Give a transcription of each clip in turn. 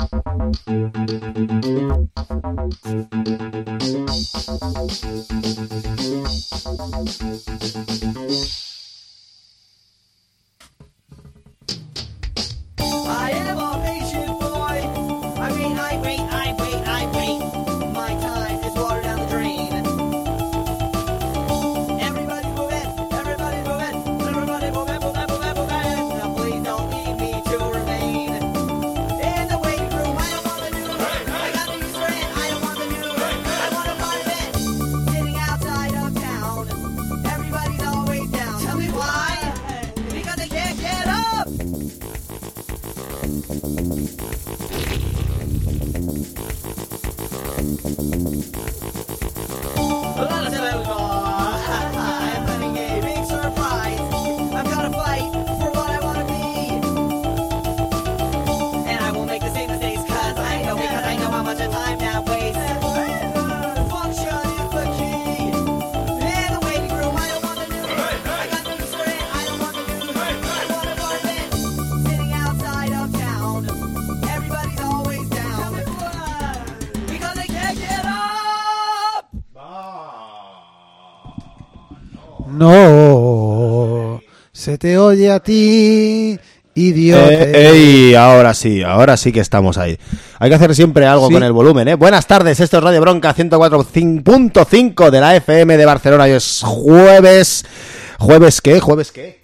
I oye a ti, idiota. Eh, ey, ahora sí, ahora sí que estamos ahí. Hay que hacer siempre algo Sí. con el volumen, ¿eh? Buenas tardes, esto es Radio Bronca 104.5 de la FM de Barcelona. Hoy es jueves. ¿Jueves qué? ¿Jueves qué?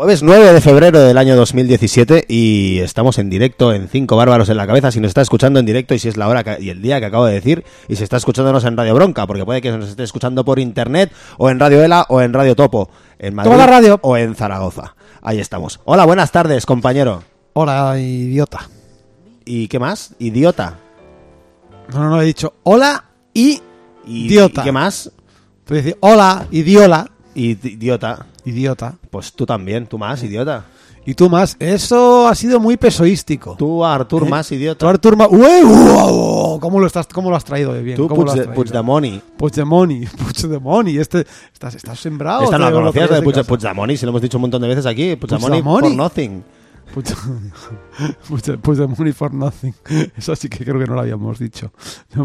Jueves 9 de febrero del año 2017 y estamos en directo en Cinco Bárbaros en la Cabeza. Si nos está escuchando en directo y si es la hora que- y el día que acabo de decir y si está escuchándonos en Radio Bronca, porque puede que nos esté escuchando por internet o en Radio Ela o en Radio Topo, en Madrid Toda la radio. o en Zaragoza. Ahí estamos. Hola, buenas tardes, compañero. Hola, idiota. ¿Y qué más? Idiota. No, no, no, he dicho hola y ¿Y, idiota. ¿y qué más? Puedes decir hola, idiola, idiota. idiota. Pues tú también, tú más, idiota. Y tú más. Eso ha sido muy pesoístico. Tú, Artur, ¿Eh? más Tú, idiota. Artur, ma- ¡Ué! ¡Uau! ¿Cómo lo, estás, ¿Cómo lo has traído bien? Tú, ¿Cómo lo has Puig- traído? Puigdemoni. Puigdemoni. Puigdemoni. Este, estás, estás sembrado. Esta no la conocías, de Puig-. Puigdemoni, si lo hemos dicho un montón de veces aquí. Puigdemoni Puigdemoni. for nothing. Puig- Puig- Puigdemoni for nothing. Eso sí que creo que no lo habíamos dicho.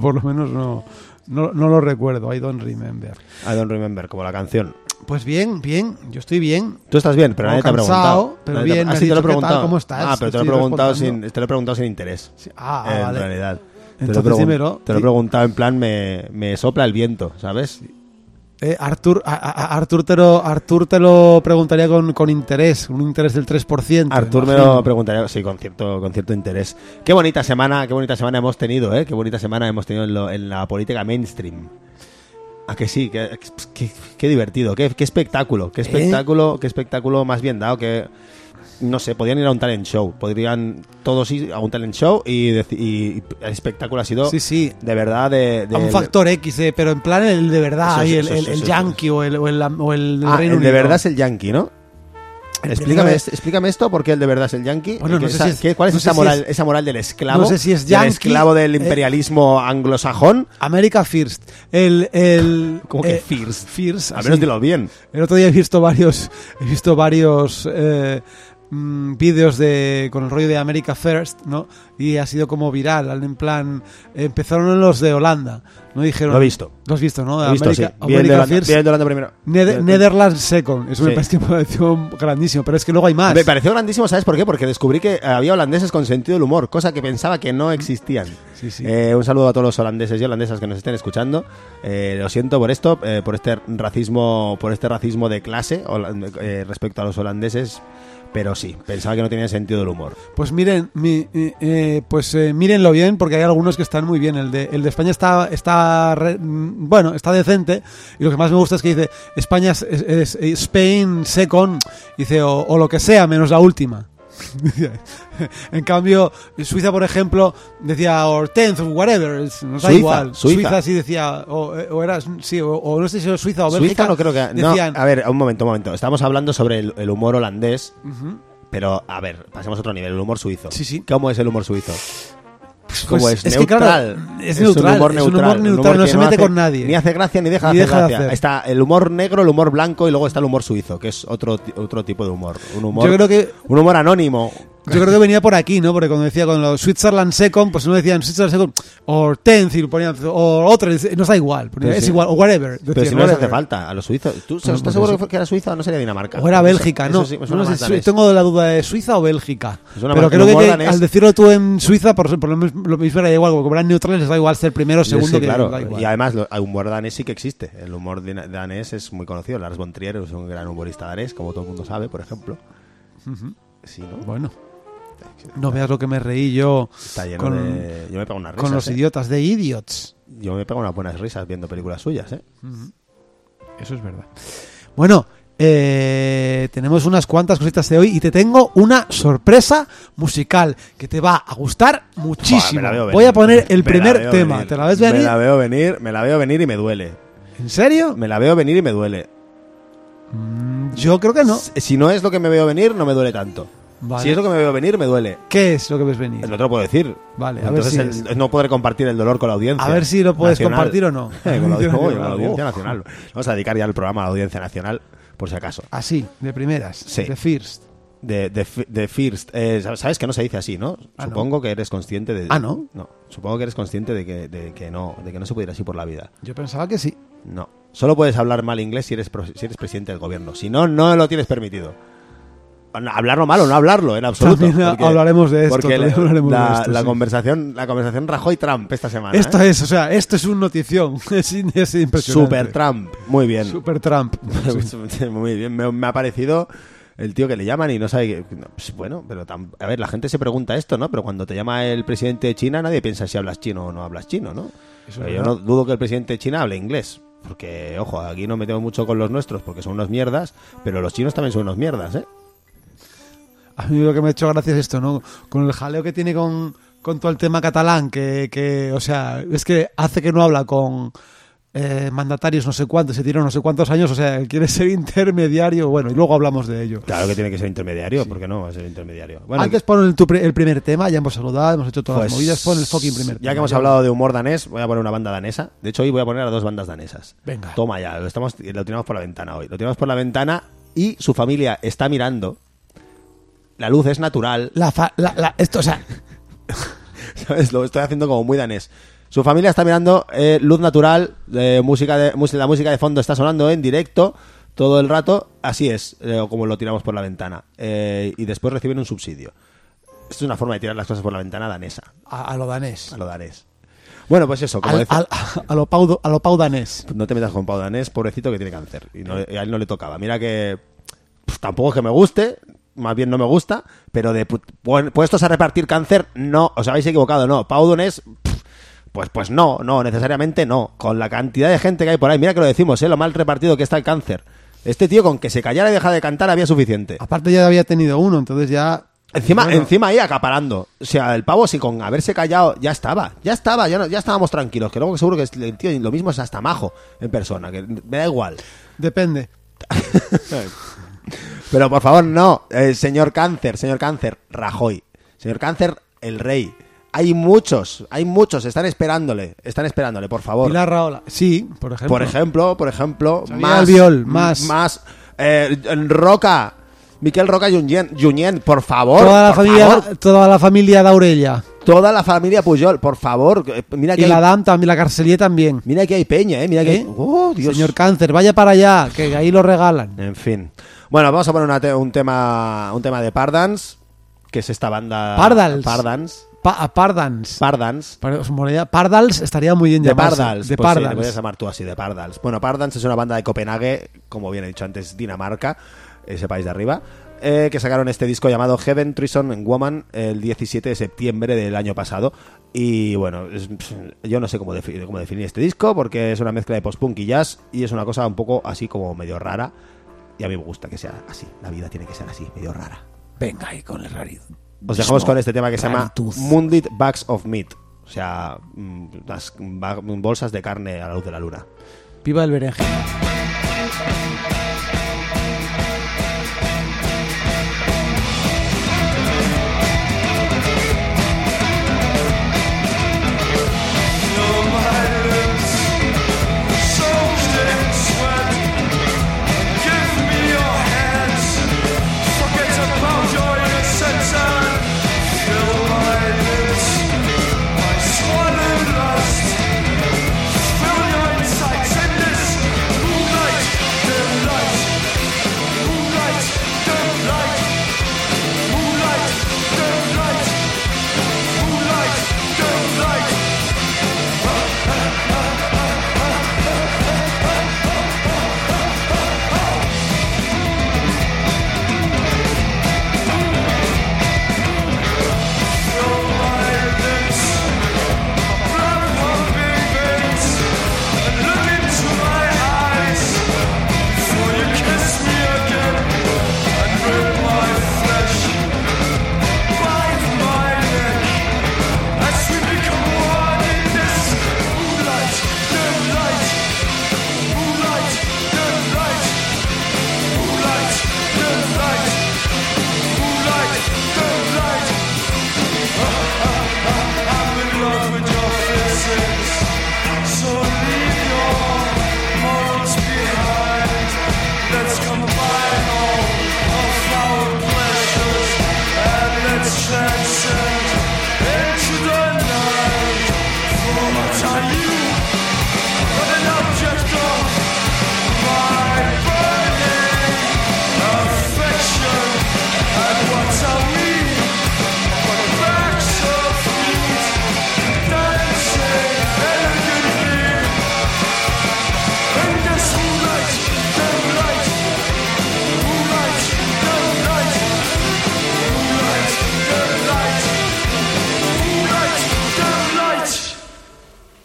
Por lo menos no, no, no lo recuerdo. I don't remember. I don't remember, como la canción. Pues bien, bien. Yo estoy bien. Tú estás bien, pero nadie te ha preguntado. pero Nadie te- bien, Ah, has sí, te lo he preguntado. ¿Cómo estás? Ah, pero te lo he preguntado sin, te lo he preguntado sin interés. Sí, Ah, en vale. realidad. Te Entonces lo, dímelo. te lo he preguntado en plan, me, me sopla el viento, ¿sabes? Eh, Artur, a- a- Artur, te lo, Artur te lo preguntaría con, con interés, un interés del 3%. Artur me lo preguntaría, sí, con cierto, con cierto interés. Qué bonita semana, qué bonita semana hemos tenido, ¿eh? Qué bonita semana hemos tenido en, lo- en la política mainstream. A que sí, qué, qué- qué divertido, qué, qué espectáculo, qué espectáculo, qué espectáculo más bien dado, que no sé, podrían ir a un talent show, podrían todos ir a un talent show y, y el espectáculo ha sido Sí, sí. de verdad de, de- A un factor X, eh, pero en plan el de verdad, Eso, el, eso, el, el eso, yankee o el, o el, o el del Ah, Reino el de Unido. verdad es el yankee, ¿no? Explícame, primero- est- explícame esto, porque el de verdad es el yankee. Bueno, no ¿Qué- sé esa- si es- qué- ¿Cuál es no esa si moral, es- esa moral del esclavo? no sé si es Del yankee, esclavo del eh, imperialismo anglosajón. America First. El, el, ¿Cómo que eh, First? First. Al menos dilo bien. El otro día he visto varios, he visto varios eh, mm, vídeos de con el rollo de America First, ¿no? Y ha sido como viral, en plan, empezaron los de Holanda, no dijeron. Lo he visto. Lo has visto, ¿no? He visto, America, sí. Bien de America Holanda- First. bien de Holanda primero. Bien. Netherlands Second, eso me Sí. pareció, me pareció grandísimo, pero es que luego hay más. Me pareció grandísimo, ¿sabes por qué? Porque descubrí que había holandeses con sentido del humor, cosa que pensaba que no existían. Sí, sí. Eh, un saludo a todos los holandeses y holandesas que nos estén escuchando. Eh, lo siento por esto, eh, por este racismo, por este racismo de clase eh, respecto a los holandeses. Pero sí, pensaba que no tenían sentido del humor. Pues miren, mi- eh, eh, pues eh, mírenlo bien porque hay algunos que están muy bien. El de, el de España está, está re- mm, bueno, está decente. Y lo que más me gusta es que dice España es, Spain second, dice o lo que sea menos la última. en cambio, Suiza, por ejemplo, decía or tenth or whatever, da Suiza, igual. Suiza. sí decía, o, eh, o era, sí, o, o no sé si era Suiza o Suiza Bélgica. no creo que... no, decían, a ver, un momento, un momento. Estamos hablando sobre el, el humor holandés, pero a ver, pasemos a otro nivel, el humor suizo. Sí, sí. ¿Cómo es el humor suizo? Pues ¿Cómo es? es que, claro, neutral. es neutral, un humor es un neutral. humor neutral, no se mete hace- con nadie. Ni hace gracia ni deja de Ni hacer deja de gracia. hacer. Está el humor negro, el humor blanco y luego está el humor suizo, que es otro, otro tipo de humor. Un humor, Yo creo que un humor anónimo. Yo creo que venía por aquí, ¿no? Porque cuando decía con los Switzerland Second, pues no decían Switzerland Second o tenth y lo ponían o otra, nos da igual, es sí. igual o whatever. Pero si no les hace falta a los suizos. ¿Tú estás pues seguro que era Suiza o no sería Dinamarca? O era Bélgica, eso no. sí no, sé, si- tengo la duda de Suiza o Bélgica. Pero creo que, que al decirlo tú en Suiza, por, por lo, lo mismo era igual, porque como eran neutrales les da igual ser primero o segundo sí, que claro. da igual. Y además, el humor danés sí que existe. El humor danés es muy conocido. Lars von Trier es un gran humorista danés, como todo el mundo sabe, por ejemplo. Sí, ¿no? Bueno, no veas lo que me reí yo Está lleno con, de... Yo me pego unas risas, con los ¿eh? idiotas de idiots. Yo me pego unas buenas risas viendo películas suyas, ¿eh? Eso es verdad. Bueno, eh, tenemos unas cuantas cositas de hoy y te tengo una sorpresa musical que te va a gustar muchísimo. Me Voy a poner el Me primer tema. venir. ¿Te la ves Me venir? la veo venir, me la veo venir y me duele. ¿En serio? Me la veo venir y me duele. Yo creo que no. Si no es lo que me veo venir, no me duele tanto. Vale. Si es lo que me veo venir, me duele. ¿Qué es lo que ves venir? No te lo puedo decir. Vale, a ver Entonces si el- no podré compartir el dolor con la audiencia. A ver si lo puedes nacional. compartir o no. Eh, con, la, Audiencia Uy, con la nacional. audiencia Oh. nacional. Vamos a dedicar ya el programa a la audiencia nacional, por si acaso. Así, de primeras. Sí. De first. De, de, fi- de First. Eh, sabes que no se dice así, ¿no? Ah, no. Supongo que eres consciente de. Ah, ¿no? No. Supongo que eres consciente de que, de que no, de que no se puede ir así por la vida. Yo pensaba que sí. No. Solo puedes hablar mal inglés si eres, si eres presidente del gobierno. Si no, no lo tienes permitido. No, Hablarlo mal o no hablarlo, en absoluto. También hablaremos de esto, Porque la, hablaremos de la- esto, la sí. conversación, la conversación Rajoy-Trump esta semana. Esto ¿eh? es, o sea, esto es un notición. Es, impresionante. Super Trump. Muy bien. Super Trump. Muy bien. Me, me ha parecido el tío que le llaman y no sabe que... pues bueno, pero tam- a ver, la gente se pregunta esto, ¿no? Pero cuando te llama el presidente de China, nadie piensa si hablas chino o no hablas chino, ¿no? Pero yo no dudo que el presidente de China hable inglés. Porque, ojo, aquí no metemos mucho con los nuestros porque son unos mierdas, pero los chinos también son unos mierdas, ¿eh? A mí lo que me ha hecho gracia es esto, ¿no? Con el jaleo que tiene con, con todo el tema catalán, que, que, o sea, es que hace que no habla con eh, mandatarios no sé cuántos, se tiró no sé cuántos años, o sea, él quiere ser intermediario, bueno, y luego hablamos de ello. Claro que tiene que ser intermediario, ¿por qué no va a ser intermediario? Bueno, Antes pon el, tu el primer tema, ya hemos saludado, hemos hecho todas Pues, las movidas, pon el fucking primer Ya tema. que hemos hablado de humor danés, voy a poner una banda danesa. De hecho, hoy voy a poner a dos bandas danesas. Venga. Toma ya, lo, estamos, lo tiramos por la ventana hoy. Lo tiramos por la ventana y su familia está mirando. La luz es natural. La fa- la- la- esto, o sea, ¿Sabes? Lo estoy haciendo como muy danés. Su familia está mirando eh, luz natural, eh, música de, la música de fondo está sonando en directo todo el rato. Así es, eh, como lo tiramos por la ventana. Eh, y después reciben un subsidio. Esto es una forma de tirar las cosas por la ventana danesa, a, a lo danés. a lo danés. Bueno, pues eso, como Al- decía- al- a, lo pau, a lo pau danés. No te metas con Pau Danés, pobrecito que tiene cáncer. Y, no- y a él no le tocaba. Mira que pues, tampoco es que me guste, más bien no me gusta, pero de pu- pu- puestos a repartir cáncer, no, os habéis equivocado, no. Pau Danés, pf, pues, pues no, no, necesariamente no. Con la cantidad de gente que hay por ahí, mira que lo decimos, ¿eh? lo mal repartido que está el cáncer. Este tío con que se callara y dejara de cantar había suficiente. Aparte ya había tenido uno, entonces ya... Encima, Bueno, encima ahí acaparando. O sea, el pavo si con haberse callado ya estaba, ya estaba, ya, no- ya estábamos tranquilos. Que luego seguro que el tío lo mismo es hasta majo en persona, que me da igual. Depende. Pero por favor, no. Eh, señor Cáncer, señor Cáncer, Rajoy. Señor Cáncer, el rey. Hay muchos, hay muchos, están esperándole, están esperándole, por favor. Pilar Raola. Sí, por ejemplo. Por ejemplo, por ejemplo, Xavier más. Albiol, más. Más. eh, Roca. Miquel Roca Junyent, por favor. toda la familia, favor. toda la familia Daurella. Toda la familia Pujol, por favor. eh, Mira que, Y la Dam también, la Carcelier también. mira que hay peña, eh. Mira que ¿Eh? hay. Oh, Dios. Señor Cáncer, vaya para allá, que ahí lo regalan. En fin. Bueno, vamos a poner una te- un tema un tema de Pardans, que es esta banda Pardals. Pardans. Pa- Pardans. Pardans. Pardals estaría muy bien De llamarse. Pardals. De pues sí, Pardals. a llamar tú así, de Pardals. Bueno, Pardals es una banda de Copenhague, como bien he dicho antes, Dinamarca, ese país de arriba, eh, que sacaron este disco llamado Heaven Treason and Woman el 17 de septiembre del año pasado. Y bueno, es- yo no sé cómo, defi- cómo definir este disco, porque es una mezcla de post-punk y jazz, y es una cosa un poco así como medio rara. Y a mí me gusta que sea así. La vida tiene que ser así, medio rara. Venga ahí con el rariz. Os dejamos con este tema que se llama. Mundit Bags of Meat. O sea, mm, las bolsas de carne a la luz de la luna. Viva el berenjena.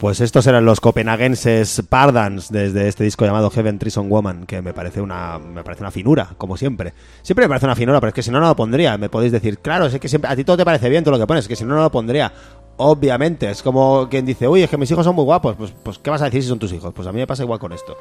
Pues estos eran los copenhaguenses Pardans desde este disco llamado Heaven Treason Woman, que me parece una me parece una finura, como siempre. Siempre me parece una finura, pero es que si no no lo pondría. Me podéis decir, claro, es que siempre a ti todo te parece bien todo lo que pones, es que si no no lo pondría. Obviamente, es como quien dice, uy, es que mis hijos son muy guapos. Pues, pues, ¿qué vas a decir si son tus hijos? Pues a mí me pasa igual con esto.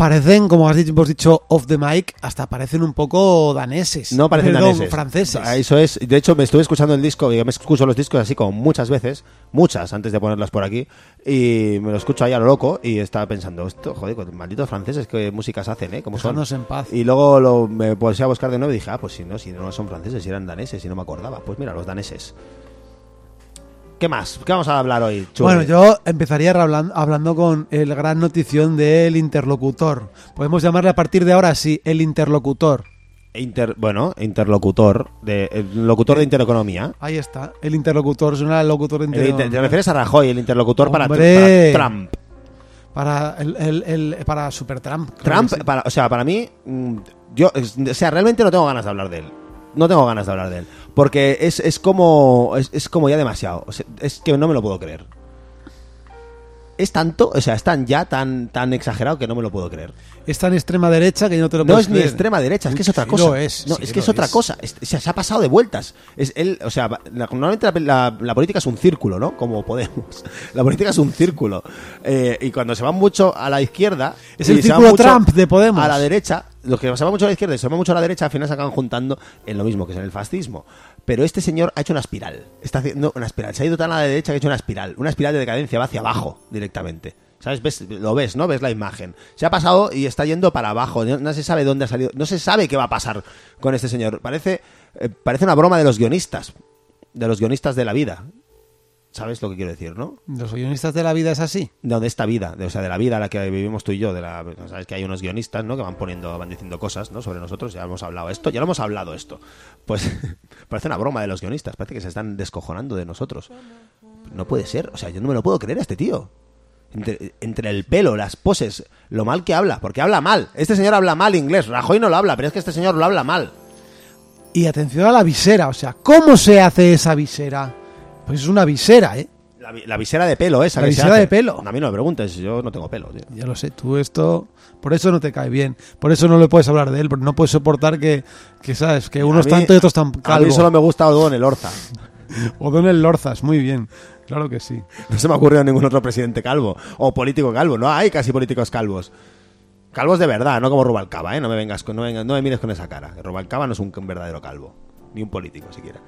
Parecen, como has dicho, hemos dicho off the mic, hasta parecen un poco daneses. No parecen Perdón, daneses. franceses. Ah, Eso es. De hecho, me estuve escuchando el disco, y yo me escucho los discos así como muchas veces, muchas antes de ponerlas por aquí, y me lo escucho ahí a lo loco y estaba pensando, esto, joder, malditos franceses, qué músicas hacen, ¿eh? ¿Cómo son? En paz. Y luego lo, me puse a buscar de nuevo y dije, ah, pues si no, si no son franceses, si eran daneses, y no me acordaba. Pues mira, los daneses. ¿Qué más? ¿Qué vamos a hablar hoy, Churri? Bueno, yo empezaría hablando, hablando con el gran notición del interlocutor. Podemos llamarle a partir de ahora así, el interlocutor. Inter- bueno, interlocutor, de, el locutor de intereconomía. Ahí está, el interlocutor, suena el locutor de El inter- intereconomía. te refieres a Rajoy, el interlocutor para, Hombre. para Trump. Para, el, el- el- para Super Trump. Trump, sí. para, o sea, para mí, mm, yo, o sea, realmente no tengo ganas de hablar de él. No tengo ganas de hablar de él. Porque es, es como, es, es como ya demasiado. O sea, es que no me lo puedo creer. Es tanto, o sea, es tan ya, tan, tan exagerado que no me lo puedo creer. Es tan extrema derecha que no te lo No puedes es ni extrema derecha, es que es otra Sí cosa. lo es, no, sí es que es otra es. cosa. Es- o sea, se ha pasado de vueltas. Es él, o sea, la- normalmente la, la- la política es un círculo, ¿no? Como Podemos. La política es un círculo. Eh, y cuando se van mucho a la izquierda. Es el círculo Trump de Podemos. A la derecha, los que se van mucho a la izquierda y se van mucho a la derecha, al final se acaban juntando en lo mismo, que es en el fascismo. Pero este señor ha hecho una espiral. Está haciendo una espiral. Se ha ido tan a la derecha que ha hecho una espiral. Una espiral de decadencia, va hacia abajo directamente. ¿Sabes? ¿Ves? Lo ves, ¿no? Ves la imagen. Se ha pasado y está yendo para abajo. No, no se sabe dónde ha salido. No se sabe qué va a pasar con este señor. Parece, eh, parece una broma de los guionistas. De los guionistas de la vida. ¿Sabes lo que quiero decir, no? Los guionistas de la vida es así. de, de esta vida, de, o sea, de la vida a la que vivimos tú y yo, de la, sabes que hay unos guionistas, ¿no? Que van poniendo, van diciendo cosas, ¿no? Sobre nosotros, ya hemos hablado esto, ya lo hemos hablado esto. Pues parece una broma de los guionistas, parece que se están descojonando de nosotros. No puede ser, o sea, yo no me lo puedo creer a este tío. Entre, entre el pelo, las poses, lo mal que habla, porque habla mal. Este señor habla mal inglés, Rajoy no lo habla, pero es que este señor lo habla mal. Y atención a la visera, o sea, ¿cómo se hace esa visera? Pues es una visera, ¿eh? La, vi- la visera de pelo esa La que se visera hace. de pelo. A mí no me preguntes, yo no tengo pelo, tío. Ya lo sé, tú esto... Por eso no te cae bien. Por eso no le puedes hablar de él, porque no puedes soportar que, que ¿sabes? Que unos tanto y otros tan A mí calvo. solo me gusta O'Donnell Orza. O Donel Lorzas, muy bien. Claro que sí. No se me ha ocurrido ningún otro presidente calvo o político calvo. No hay casi políticos calvos. Calvos de verdad, no como Rubalcaba, ¿eh? No me vengas con, no, vengas- no me mires con esa cara. Rubalcaba no es un verdadero calvo, ni un político siquiera.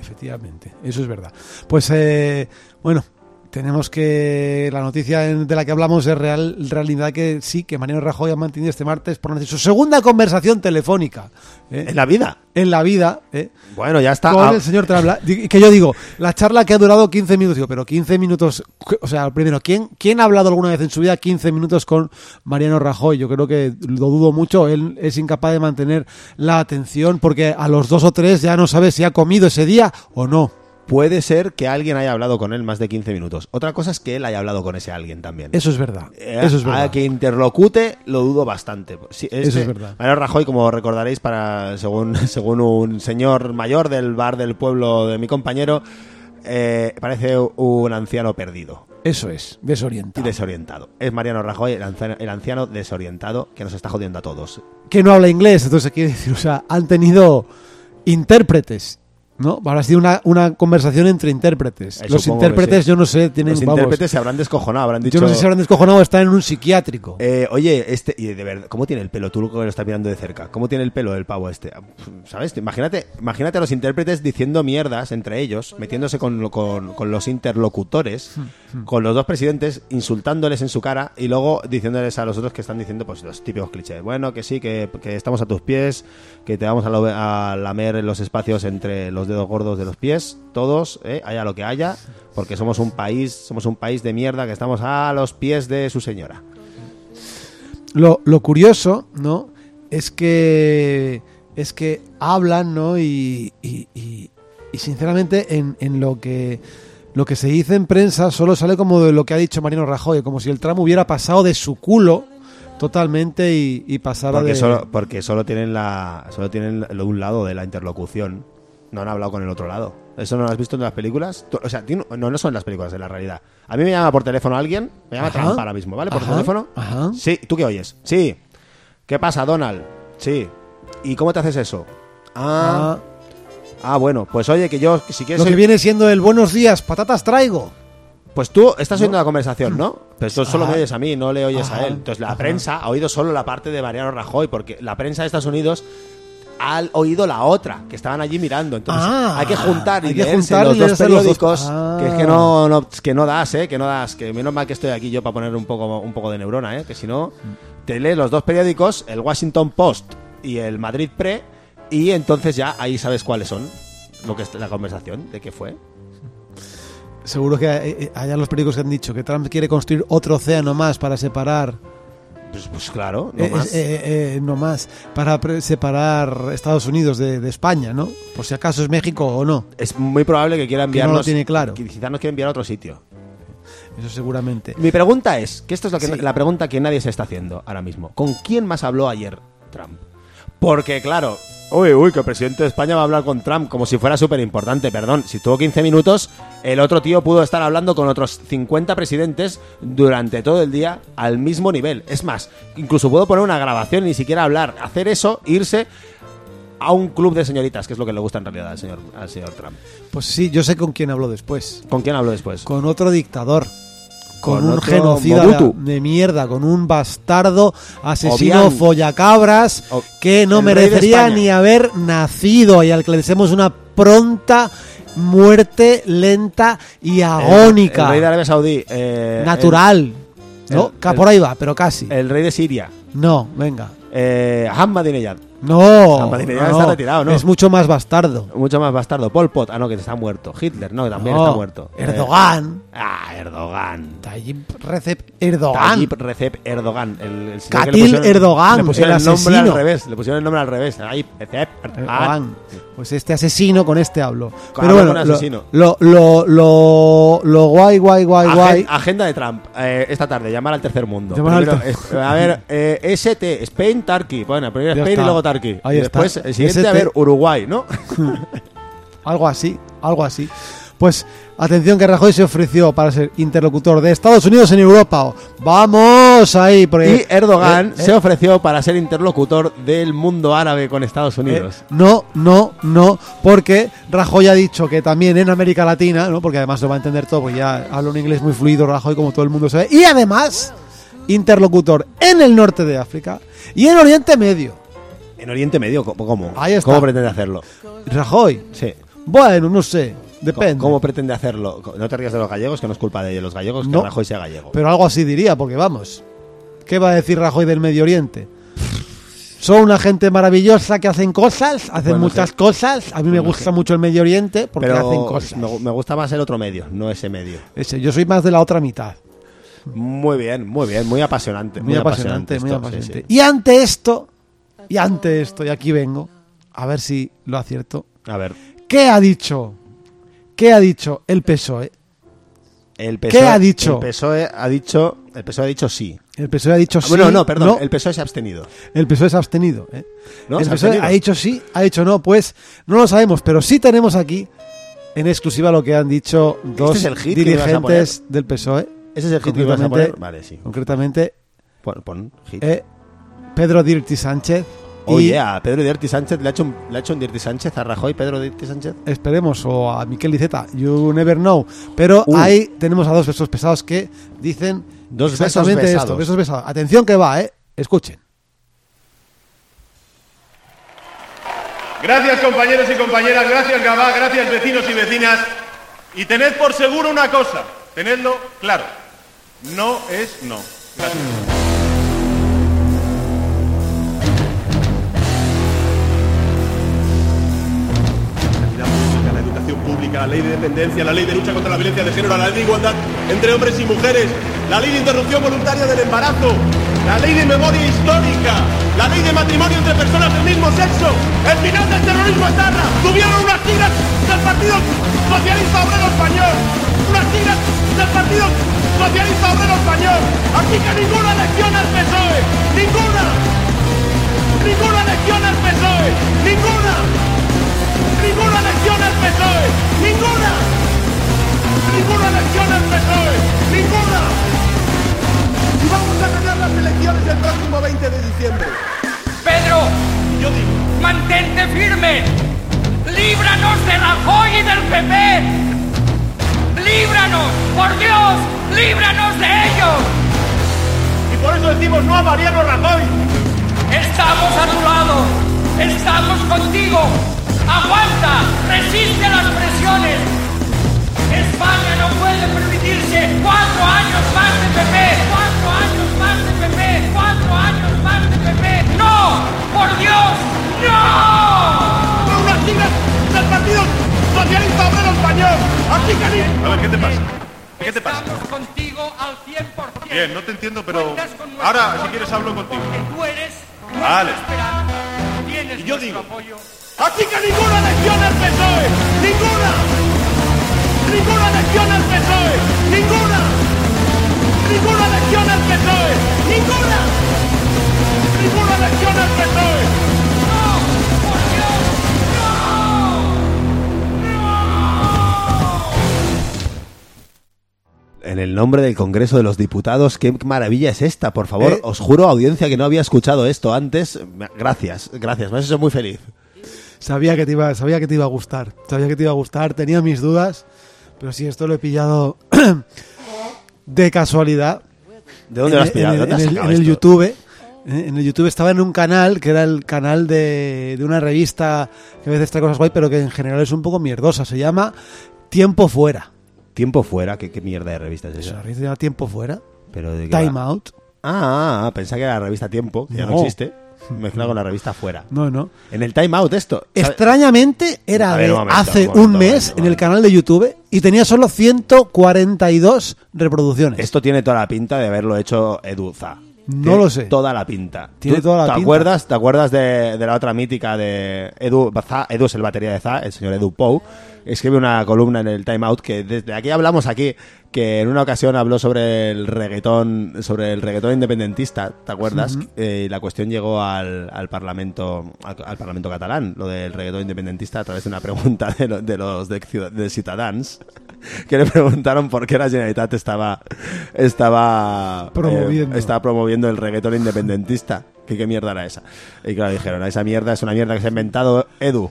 Efectivamente, eso es verdad. Pues eh, bueno, tenemos que la noticia de la que hablamos es real, realidad que sí, que Mariano Rajoy ha mantenido este martes por su segunda conversación telefónica ¿eh? En la vida. en la vida. ¿eh? Bueno, ya está. con Ah, el señor Trabla. Que yo digo, la charla que ha durado 15 minutos, digo, pero 15 minutos, o sea, primero, ¿quién, ¿quién ha hablado alguna vez en su vida 15 minutos con Mariano Rajoy? Yo creo que lo dudo mucho, él es incapaz de mantener la atención porque a los dos o tres ya no sabe si ha comido ese día o no. Puede ser que alguien haya hablado con él más de 15 minutos. Otra cosa es que él haya hablado con ese alguien también. Eso es verdad, Eh, eso es A verdad. que interlocute lo dudo bastante. Sí, este- Eso es verdad. Mariano Rajoy, como recordaréis, para según, según un señor mayor del bar del pueblo de mi compañero, eh, parece un anciano perdido Eso es, y desorientado. desorientado. Es Mariano Rajoy, el anciano, el anciano desorientado que nos está jodiendo a todos. que no habla inglés, entonces quiere decir, o sea, han tenido intérpretes. ¿No? Habrá sido una, una conversación entre intérpretes. Eh, Los intérpretes, sí. yo no sé, tienen Los vamos, intérpretes se habrán descojonado, habrán dicho... Yo no sé si se habrán descojonado o están en un psiquiátrico. Eh, oye, este, y de verdad, ¿cómo tiene el pelo? Tú que lo estás mirando de cerca. ¿Cómo tiene el pelo el pavo este? ¿Sabes? Imagínate, imagínate a los intérpretes diciendo mierdas entre ellos, metiéndose con, con, con los interlocutores, con los dos presidentes, insultándoles en su cara y luego diciéndoles a los otros que están diciendo pues los típicos clichés. Bueno, que sí, que, que estamos a tus pies, que te vamos a, lo- a lamer los espacios entre los dedos gordos de los pies, todos, ¿eh? haya lo que haya, porque somos un país, somos un país de mierda que estamos a los pies de su señora. Lo, lo curioso, ¿no? Es que es que hablan, ¿no? Y, y, y- y sinceramente en, en lo que lo que se dice en prensa solo sale como de lo que ha dicho Mariano Rajoy, como si el tramo hubiera pasado de su culo totalmente y, pasara Porque de solo, porque solo tienen la solo tienen lo- un lado de la interlocución. No han hablado con el otro lado. ¿Eso no lo has visto en las películas? O sea, no, no son las películas de la realidad. A mí me llama por teléfono alguien, me llama Ajá. Trump ahora mismo, ¿vale? Por Ajá. teléfono. Ajá. Sí, ¿tú qué oyes? Sí. ¿Qué pasa, Donald? Sí. ¿Y cómo te haces eso? Ah, Ah, ah, bueno, pues oye, que yo, si quieres... lo que viene siendo el buenos días, patatas traigo. Pues tú estás oyendo la conversación, ¿no? Pero tú solo me oyes a mí, no le oyes a él. Entonces la Ajá. prensa ha oído solo la parte de Mariano Rajoy, porque la prensa de Estados Unidos ha oído la otra, que estaban allí mirando. Entonces Ah, hay que juntar y hay que leerse juntar y los dos leerse los dos. periódicos, Ah. que es que no, no- que no das, ¿eh? Que no das. Que menos mal que estoy aquí yo para poner un poco, un poco de neurona, ¿eh? Que si no, te lees los dos periódicos, el Washington Post y el Madrid Pre, y entonces ya ahí sabes cuáles son. Lo que es la conversación, de qué fue. Seguro que hay, hay los periódicos que han dicho que Trump quiere construir otro océano más para separar. Pues, pues claro, no eh, más. eh, eh, no más. Para separar Estados Unidos de, de España, ¿no? Por si acaso es México o no. es muy probable que quiera no lo enviarnos. tiene claro. que Quizás nos quiera enviar a otro sitio. Eso seguramente. Mi pregunta es: que esto es lo que, Sí. la pregunta que nadie se está haciendo ahora mismo. ¿Con quién más habló ayer Trump? Porque, claro, uy, uy, que el presidente de España va a hablar con Trump como si fuera súper importante. Perdón, si tuvo 15 minutos, el otro tío pudo estar hablando con otros 50 presidentes durante todo el día al mismo nivel. Es más, incluso pudo poner una grabación y ni siquiera hablar. Hacer eso, irse a un club de señoritas, que es lo que le gusta en realidad al señor, al señor Trump. Pues sí, yo sé con quién habló después. ¿Con quién habló después? Con otro dictador. Con, Con un genocida de, de mierda, con un bastardo asesino follacabras O- que no merecería ni haber nacido y al que le deseamos una pronta muerte lenta y agónica. El, el rey de Arabia Saudí. eh, natural. ¿no? el- por ahí va, pero casi. El, el rey de Siria. no, venga. Eh, Ahmadinejad. No, está retirado, ¿no? Es mucho más bastardo. Mucho más bastardo. Pol Pot. Ah, no, que está muerto. Hitler, no, que también No, está muerto. Eh, Erdogan. ah, Erdogan. Tayyip Recep Erdogan. Tayyip Recep Erdogan. El, el señor que pusieron- Erdogan, Le pusieron el el, nombre asesino. al revés. Le pusieron el nombre al revés. Tayyip Recep Erdogan. Erdogan. Pues este asesino con este hablo. Pero hablo bueno, con lo, asesino. lo, lo, lo, lo guay, guay, guay, Agen- guay. agenda de Trump. eh, esta tarde, llamar al tercer mundo. Llamar al Primero, ter- eh, a ver, eh, ST, Spain, Turkey. Bueno, primero Ya Spain está. y luego Turkey. Ahí y está. después, el siguiente, a ver, Uruguay, ¿no? Algo así, algo así. Pues atención que Rajoy se ofreció para ser interlocutor de Estados Unidos en Europa. Vamos ahí. Porque, Y Erdogan Eh, eh, se ofreció para ser interlocutor del mundo árabe con Estados eh, Unidos. no, no, no, porque Rajoy ha dicho que también en América Latina, ¿no? porque además lo va a entender todo, porque ya habla un inglés muy fluido Rajoy, como todo el mundo sabe, y además interlocutor en el norte de África y en Oriente Medio. En Oriente Medio, ¿cómo? ¿Cómo, Ahí está. ¿Cómo pretende hacerlo? Rajoy, Sí. bueno, no sé, depende. ¿Cómo, cómo pretende hacerlo? No te rías de los gallegos, que no es culpa de los gallegos que No. Rajoy sea gallego. Pero algo así diría, porque vamos. ¿Qué va a decir Rajoy del Medio Oriente? Son una gente maravillosa que hacen cosas, hacen Bueno, muchas sí. cosas. A mí me gusta mucho el Medio Oriente porque Pero hacen cosas. me, me gusta más el otro medio, no ese medio. Ese, yo soy más de la otra mitad. Muy bien, muy bien, muy apasionante. Muy, apasionante, muy esto, sí, apasionante. sí. Y ante esto, y ante esto, y aquí vengo, a ver si lo acierto. A ver, ¿Qué ha dicho? ¿Qué ha dicho el PSOE? el PSOE, ¿Qué ha dicho? El PSOE ha dicho, el PSOE ha dicho sí. El PSOE ha dicho Ah, sí. bueno, no, perdón, no. el PSOE se ha abstenido. El PSOE se ha abstenido. ¿eh? ¿No? El ¿Se ha PSOE abstenido? ha dicho sí, ha dicho no. Pues no lo sabemos, pero sí tenemos aquí en exclusiva lo que han dicho dos es el hit que me vas a dirigentes del PSOE. ¿Ese es el hit que a Concretamente- poner? Vale, sí. Concretamente, Pon, pon hit. eh, Pedro Dirty Sánchez. Oh, y yeah, Pedro Dirty Sánchez, ¿le ha, hecho un, ¿le ha hecho un Dirty Sánchez a Rajoy, Pedro Dirty Sánchez? esperemos, o a Miquel Iceta, you never know. Pero Uh. ahí tenemos a dos besos pesados que dicen Dos besos exactamente besados. esto, besos besados. Atención que va, ¿eh? Escuchen. Gracias compañeros y compañeras, gracias Gabá, gracias vecinos y vecinas. Y tened por seguro una cosa, tenedlo claro, no es no. Gracias. La ley de dependencia, la ley de lucha contra la violencia de género, la ley de igualdad entre hombres y mujeres, la ley de interrupción voluntaria del embarazo, la ley de memoria histórica, la ley de matrimonio entre personas del mismo sexo, el final del terrorismo etarra, tuvieron unas giras del Partido Socialista Obrero Español, unas giras del Partido Socialista Obrero Español, así que ninguna elección al PSOE, ninguna, ninguna elección al PSOE, ninguna. Ninguna elección al PSOE. Ninguna. Ninguna elección al PSOE. Ninguna. Y vamos a ganar las elecciones el próximo 20 de diciembre. Pedro, Yo digo. mantente firme. Líbranos de Rajoy y del PP. Líbranos, por Dios, líbranos de ellos. Y por eso decimos no a Mariano Rajoy. Estamos a tu lado, estamos contigo. Aguanta, resiste las presiones. España no puede permitirse cuatro años más de PP, cuatro años más de PP, cuatro años más de PP. ¡No! ¡Por Dios! ¡No! Unas siglas del Partido Socialista Obrero Español. Que ni- A ver, ¿qué te pasa? ¿Qué te pasa? Estamos contigo al 100%. Bien, no te entiendo, pero ahora, si quieres, hablo contigo. Porque tú eres Vale. esperanza. Tienes Y yo digo- apoyo. Así que ninguna elección al PSOE. Ninguna. Ninguna elección al PSOE. Ninguna. Ninguna elección al PSOE. Ninguna. Ninguna elección al PSOE. En el nombre del Congreso de los Diputados, qué maravilla es esta, por favor. ¿Eh? Os juro, audiencia, que no había escuchado esto antes. Gracias, gracias, me has hecho muy feliz. Sabía que te iba, sabía que te iba a gustar. Sabía que te iba a gustar. Tenía mis dudas, pero sí, esto lo he pillado de casualidad. ¿De dónde lo has pillado? en ¿De el, dónde has en el- sacado en el esto? YouTube. eh, En el YouTube estaba en un canal que era el canal de, de una revista que a veces trae cosas guay, pero que en general es un poco mierdosa. Se llama Tiempo Fuera. Tiempo fuera, ¿qué, qué mierda de revista es Es esa? una revista que se llama Tiempo Fuera. Pero de qué Time va? Out. Ah, ah, pensaba que era la revista Tiempo, que ya no No. existe. Mezclado con la revista Fuera. No, no. En el Time Out esto. Extrañamente era A ver, de un momento, hace un momento, un mes momento, en el canal de YouTube y tenía solo 142 reproducciones. Esto tiene toda la pinta de haberlo hecho Eduza. No Tiene lo sé. Toda la pinta. Tiene ¿Tú toda la ¿te pinta. Acuerdas, ¿Te acuerdas de, de la otra mítica de Edu? Edu es el batería de Za, el señor Edu Pou. Escribe una columna en el Time Out que desde aquí hablamos aquí, que en una ocasión habló sobre el reggaetón, sobre el reggaetón independentista, ¿te acuerdas? Eh, y la cuestión llegó al, al Parlamento al, al Parlamento catalán, lo del reggaetón independentista, a través de una pregunta de, lo- de los de, de Ciutadans, que le preguntaron por qué la Generalitat estaba estaba eh, Promoviendo. estaba promoviendo el reggaetón independentista. ¿Qué, qué mierda era esa? Y claro, dijeron, esa mierda es una mierda que se ha inventado Edu.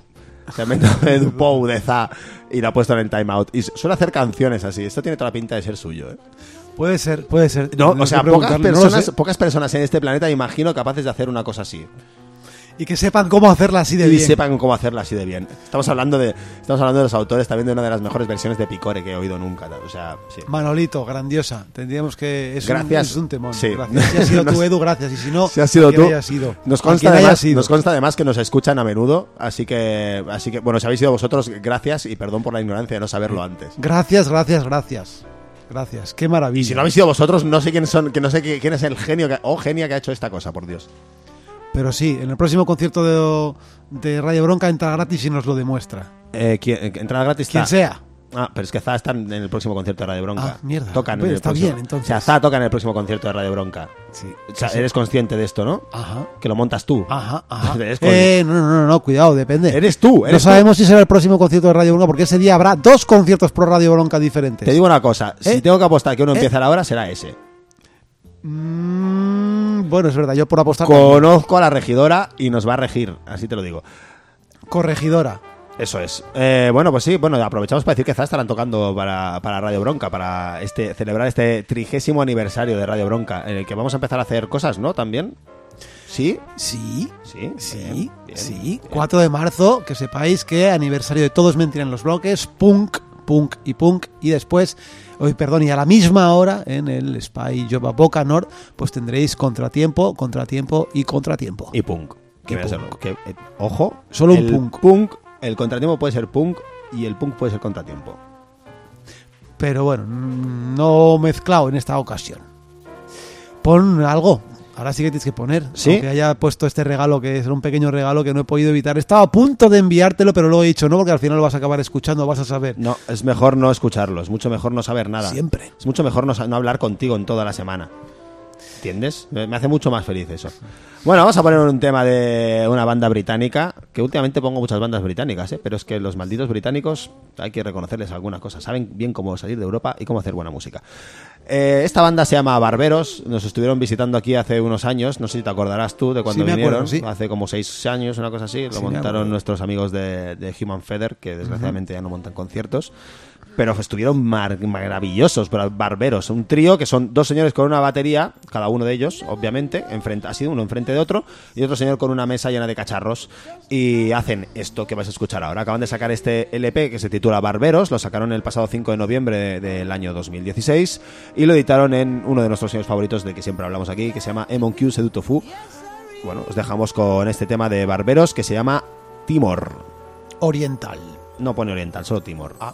Se ha inventado Edu Pou de Za y la ha puesto en el Time Out. Y suele hacer canciones así. Esto tiene toda la pinta de ser suyo, ¿eh? Puede ser, puede ser. No, o sea, pocas no personas, pocas personas en este planeta, imagino, capaces de hacer una cosa así. Y que sepan cómo hacerla así de y bien. sepan cómo hacerla así de bien. Estamos hablando de estamos hablando de los autores también de una de las mejores versiones de Picore que he oído nunca. O sea, sí. Manolito, grandiosa. Tendríamos que. Es Gracias. Un, es un temón. Sí. Gracias. Si has sido tú, Edu, gracias. Y si no, Si has sido tú, haya sido. nos consta, además, sido. nos consta además que nos escuchan a menudo, así que, así que, bueno, si habéis sido vosotros, gracias y perdón por la ignorancia de no saberlo antes. Gracias, gracias, gracias. Gracias. Qué maravilla. Y si no habéis sido vosotros, no sé quién son, que no sé qui- quién es el genio que, o genia que ha hecho esta cosa, por Dios. Pero sí, en el próximo concierto de, de Radio Bronca entra gratis y nos lo demuestra. Eh, ¿quién- eh, entrada gratis. Quien sea. Ah, pero es que Za está en el próximo concierto de Radio Bronca. Ah, mierda. Tocan en Pues el está próximo- bien, entonces. O sea, Za toca en el próximo concierto de Radio Bronca. Sí. O sea, eres consciente de esto, ¿no? Ajá. Que lo montas tú. Ajá, ajá. Eres con- Eh, no, no, no, no, cuidado, depende. Eres tú, eres no tú. sabemos si será el próximo concierto de Radio Bronca, porque ese día habrá dos conciertos pro Radio Bronca diferentes. Te digo una cosa, si ¿Eh? tengo que apostar que uno ¿Eh? empieza a la hora, será ese. Mm, bueno, es verdad, yo por apostar. Conozco a la regidora y nos va a regir, así te lo digo. Corregidora. Eso es. Eh, bueno, pues sí, bueno, aprovechamos para decir que estarán tocando para, para Radio Bronca, para este celebrar este trigésimo aniversario de Radio Bronca, en el que vamos a empezar a hacer cosas, ¿no? También. ¿Sí? Sí, Sí. sí, bien, bien, sí. bien. 4 de marzo, que sepáis que aniversario de Todos Mentir en los Bloques, punk, punk y punk. Y después, hoy, perdón, y a la misma hora, en el Spy Job Boca Nord, pues tendréis contratiempo, contratiempo y contratiempo. Y punk. Que hacerlo. Que, eh, ojo. Solo un el punk. punk. El contratiempo puede ser punk y el punk puede ser contratiempo. Pero bueno, mm, no mezclado en esta ocasión. Pon algo. Ahora sí que tienes que poner. ¿Sí? Aunque haya puesto este regalo, que es un pequeño regalo que no he podido evitar. Estaba a punto de enviártelo, pero luego he dicho no, porque al final lo vas a acabar escuchando, vas a saber. No, es mejor no escucharlo, es mucho mejor no saber nada. Siempre. Es mucho mejor no, no hablar contigo en toda la semana. ¿Entiendes? Me hace mucho más feliz eso. Bueno, vamos a poner un tema de una banda británica, que últimamente pongo muchas bandas británicas, ¿eh? pero es que los malditos británicos hay que reconocerles algunas cosas. Saben bien cómo salir de Europa y cómo hacer buena música. Eh, esta banda se llama Barberos, nos estuvieron visitando aquí hace unos años, no sé si te acordarás tú de cuando Sí, vinieron, acuerdo, sí. hace como seis años, una cosa así, lo Sí, montaron nuestros amigos de, de Human Feather, que desgraciadamente ya no montan conciertos. Pero estuvieron mar- maravillosos, bar- barberos. Un trío que son dos señores con una batería, cada uno de ellos, obviamente, enfrente, así uno enfrente de otro, y otro señor con una mesa llena de cacharros. Y hacen esto que vais a escuchar ahora. Acaban de sacar este LP que se titula Barberos, lo sacaron el pasado 5 de noviembre de- del año 2016, y lo editaron en uno de nuestros señores favoritos del que siempre hablamos aquí, que se llama Emon Q Sedutofu. Bueno, os dejamos con este tema de Barberos que se llama Timor. Oriental. No pone oriental, solo Timor. Ah.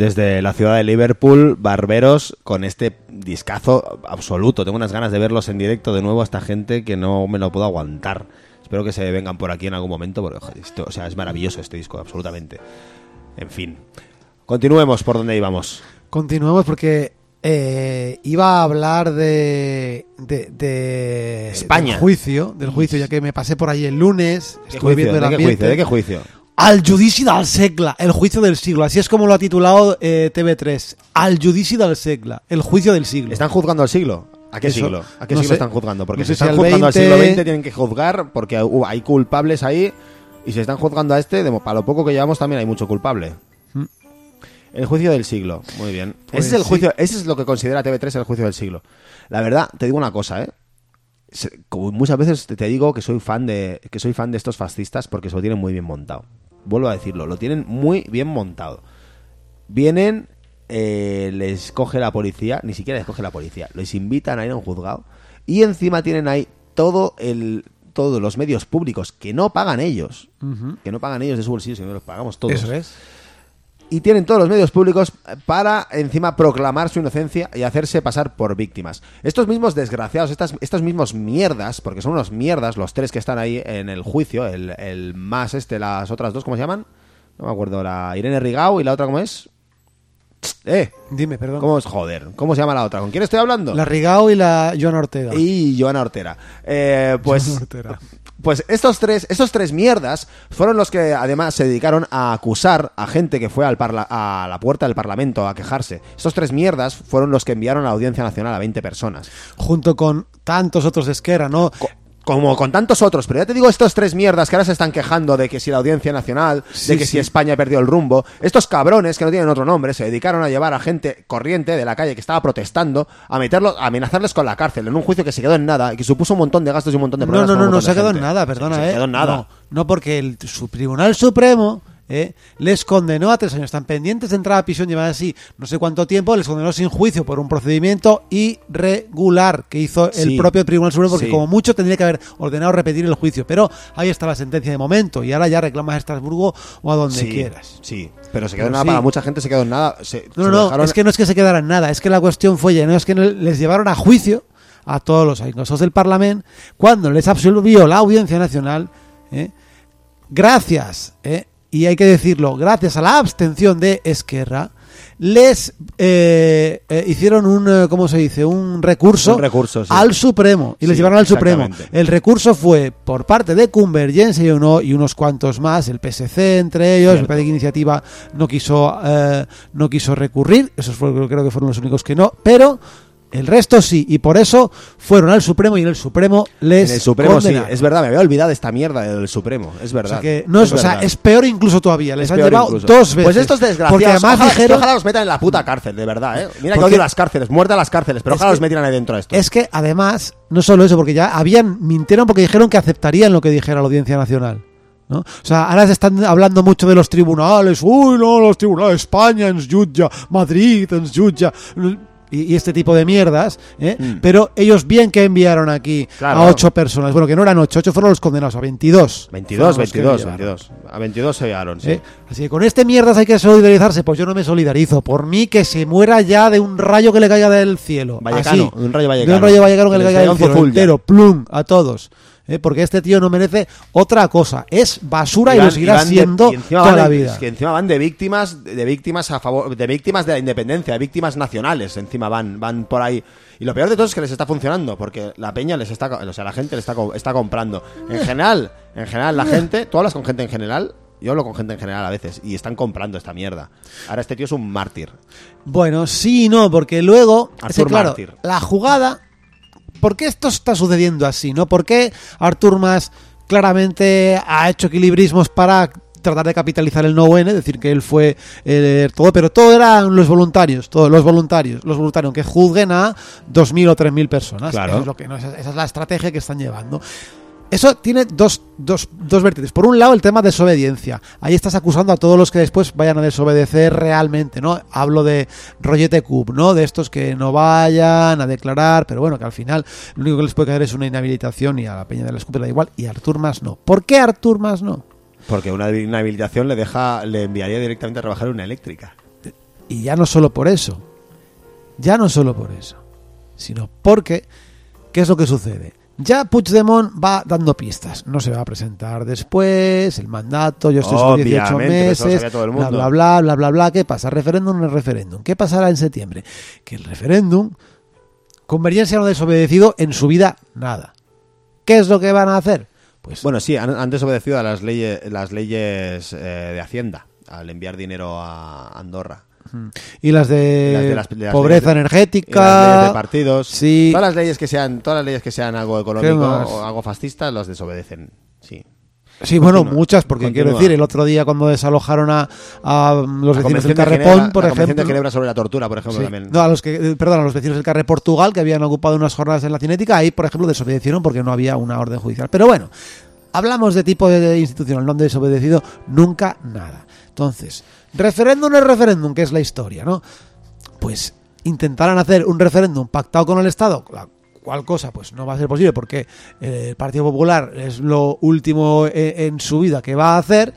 Desde la ciudad de Liverpool, Barberos, con este discazo absoluto. Tengo unas ganas de verlos en directo de nuevo a esta gente que no me lo puedo aguantar. Espero que se vengan por aquí en algún momento, porque esto- o sea, es maravilloso este disco, absolutamente. En fin. Continuemos por donde íbamos. Continuemos porque eh, iba a hablar de, de, de- España. del juicio, del juicio, ya que me pasé por ahí el lunes, ¿Qué estuve juicio? viendo el ¿De qué juicio? ¿De qué juicio? Al judici del segle, el juicio del siglo. Así es como lo ha titulado eh, TV3. Al judici del segle, el juicio del siglo. ¿Están juzgando al siglo? ¿A qué Eso, siglo? ¿A qué no siglo sé. están juzgando? Porque No si están juzgando al 20, siglo XX tienen que juzgar porque uh, hay culpables ahí y si están juzgando a este, de, para lo poco que llevamos también hay mucho culpable. El juicio del siglo, muy bien. Mm. Pues ese es el sí. juicio, ese es lo que considera TV3 el juicio del siglo. La verdad, te digo una cosa, ¿eh? Como muchas veces te te digo que soy fan de que soy fan de estos fascistas porque se lo tienen muy bien montado. Vuelvo a decirlo, lo tienen muy bien montado. Vienen, eh, les coge la policía, ni siquiera les coge la policía, les invitan a ir a un juzgado y encima tienen ahí todo el todos los medios públicos que no pagan ellos, que no pagan ellos de su bolsillo, sino que los pagamos todos Eso es. Y tienen todos los medios públicos para encima proclamar su inocencia y hacerse pasar por víctimas. Estos mismos desgraciados, estas, estos mismos mierdas, porque son unos mierdas los tres que están ahí en el juicio, el, el más este, las otras dos, ¿cómo se llaman? No me acuerdo, la Irene Rigau y la otra, ¿cómo es? Eh, Dime, perdón. ¿cómo es? Joder, ¿cómo se llama la otra? ¿Con quién estoy hablando? La Rigao y la Joana Ortega. Y Joana Ortera. Eh, pues, Joana Ortega. Pues estos tres, estos tres mierdas fueron los que además se dedicaron a acusar a gente que fue al parla- a la puerta del Parlamento a quejarse. Estos tres mierdas fueron los que enviaron a la Audiencia Nacional a 20 personas. Junto con tantos otros de Esquerra, ¿no? Co- como con tantos otros, pero ya te digo estos tres mierdas que ahora se están quejando de que si la Audiencia Nacional, Sí, de que sí. si España perdió el rumbo, estos cabrones que no tienen otro nombre se dedicaron a llevar a gente corriente de la calle que estaba protestando a meterlos, a amenazarles con la cárcel en un juicio que se quedó en nada y que supuso un montón de gastos y un montón de No, problemas. no, no, no montón se quedó en nada, perdona, se ¿eh? quedó en nada. No, no, porque el su Tribunal Supremo ¿eh? les condenó a tres años. Están pendientes de entrar a prisión, llevan así no sé cuánto tiempo, les condenó sin juicio por un procedimiento irregular que hizo el propio Tribunal Supremo, porque Sí. como mucho tendría que haber ordenado repetir el juicio. Pero ahí está la sentencia de momento, y ahora ya reclamas a Estrasburgo o a donde sí, quieras. Sí, pero se quedó en nada. Para mucha gente se quedó en nada. Se, No, se no, dejaron- es que no es que se quedara en nada, es que la cuestión fue ya, no es que les llevaron a juicio a todos los inclusos del Parlamento cuando les absolvió la Audiencia Nacional, ¿eh? gracias, ¿eh? Y hay que decirlo, gracias a la abstención de Esquerra, les eh, eh, hicieron un, eh, ¿cómo se dice? Un recurso, Un recurso, sí. al Supremo y les Sí, llevaron al Supremo. El recurso fue por parte de Convergencia y, uno, y unos cuantos más, el PSC entre ellos, Cierto. el Partido Iniciativa no quiso, eh, no quiso recurrir, esos fueron, creo que fueron los únicos que no, pero el resto sí, y por eso fueron al Supremo y en el Supremo les En el Supremo condenaron. sí, es verdad, me había olvidado de esta mierda del Supremo, es O verdad. sea, que no es, o sea, verdad. es peor incluso todavía. Les Es han llevado incluso. dos veces. Pues estos desgraciados, Porque además ojalá, dijeron. ojalá los metan en la puta cárcel, de verdad, ¿eh? Mira que odio las cárceles, muerte a las cárceles, pero ojalá que- los metieran ahí dentro de esto. Es que además, no solo eso, porque ya habían, mintieron porque dijeron que aceptarían lo que dijera la Audiencia Nacional. ¿no? O sea, ahora se están hablando mucho de los tribunales. Uy, no, los tribunales, España jutja, Madrid jutja. Y, y este tipo de mierdas, ¿eh? pero ellos bien que enviaron aquí. Claro. a ocho personas. Bueno, que no eran ocho, ocho fueron los condenados, a 22. 22, Fueron los que 22, llevaron. 22. A 22 se llegaron, sí. ¿Eh? Así que con este mierdas hay que solidarizarse. Pues yo no me solidarizo. Por mí que se muera ya de un rayo que le caiga del cielo. Vallecano, Así. de un rayo De vallecano. un rayo vallecano que le les caiga del cielo entero. Plum, a todos. ¿Eh? Porque este tío no merece otra cosa. Es basura y, van- lo seguirá de- siendo y toda van la vida. es que encima van de víctimas, de víctimas a favor, de víctimas de la independencia, de víctimas nacionales, encima van, van por ahí. Y lo peor de todo es que les está funcionando, porque la peña les está, o sea, la gente les está, está comprando. En general, en general, la gente, tú hablas con gente en general, yo hablo con gente en general a veces, y están comprando esta mierda. Ahora este tío es un mártir. Bueno, sí y no, porque luego, es que, Artur claro, la jugada, ¿por qué esto está sucediendo así? ¿No? ¿Por qué Artur Mas claramente ha hecho equilibrismos para tratar de capitalizar el no N, decir que él fue eh, todo, pero todo eran los voluntarios, todos los voluntarios, los voluntarios que juzguen a 2.000 o 3.000 personas. Claro. Eso es lo que, no, esa, esa es la estrategia que están llevando. Eso tiene dos, dos, dos vertientes. Por un lado, el tema de desobediencia. Ahí estás acusando a todos los que después vayan a desobedecer realmente, ¿no? Hablo de Rollete Cub, ¿no? De estos que no vayan a declarar, pero bueno, que al final lo único que les puede caer es una inhabilitación y a la peña de la escupida da igual, y a Artur Mas no. ¿Por qué Artur Mas no? Porque una inhabilitación le deja, le enviaría directamente a trabajar en una eléctrica. Y ya no solo por eso, ya no solo por eso, sino porque, ¿qué es lo que sucede? Ya Puigdemont va dando pistas, no se va a presentar después, el mandato, yo estoy sobre 18 Obviamente, pero eso lo meses, bla, bla, bla, bla, bla, bla, ¿qué pasa? ¿Referéndum o no referéndum? ¿Qué pasará en septiembre? Que el referéndum, Convergencia no desobedecido en su vida nada. ¿Qué es lo que van a hacer? Pues Bueno, sí, han, han desobedecido a las leyes, las leyes eh, de Hacienda al enviar dinero a Andorra. Y las de, las de las- de las pobreza leyes energética, Y las leyes de partidos. Sí. Todas las leyes que sean, todas las leyes que sean algo ¿Qué económico o algo fascista las desobedecen. Sí. Sí, bueno, muchas, porque Continúa. quiero decir, el otro día cuando desalojaron a, a los La vecinos del Carrepón, Ginebra- por la Convención de ejemplo. Ginebra sobre la tortura, por ejemplo, Sí. también. No, a los que, perdón, a los vecinos del Carre Portugal que habían ocupado unas jornadas en la cinética, ahí, por ejemplo, desobedecieron porque no había una orden judicial. Pero bueno, hablamos de tipo de institucional, no han desobedecido nunca nada. Entonces, referéndum es referéndum, que es la historia, ¿no? Pues intentarán hacer un referéndum pactado con el Estado, la cual cosa pues no va a ser posible porque eh, el Partido Popular es lo último eh, en su vida que va a hacer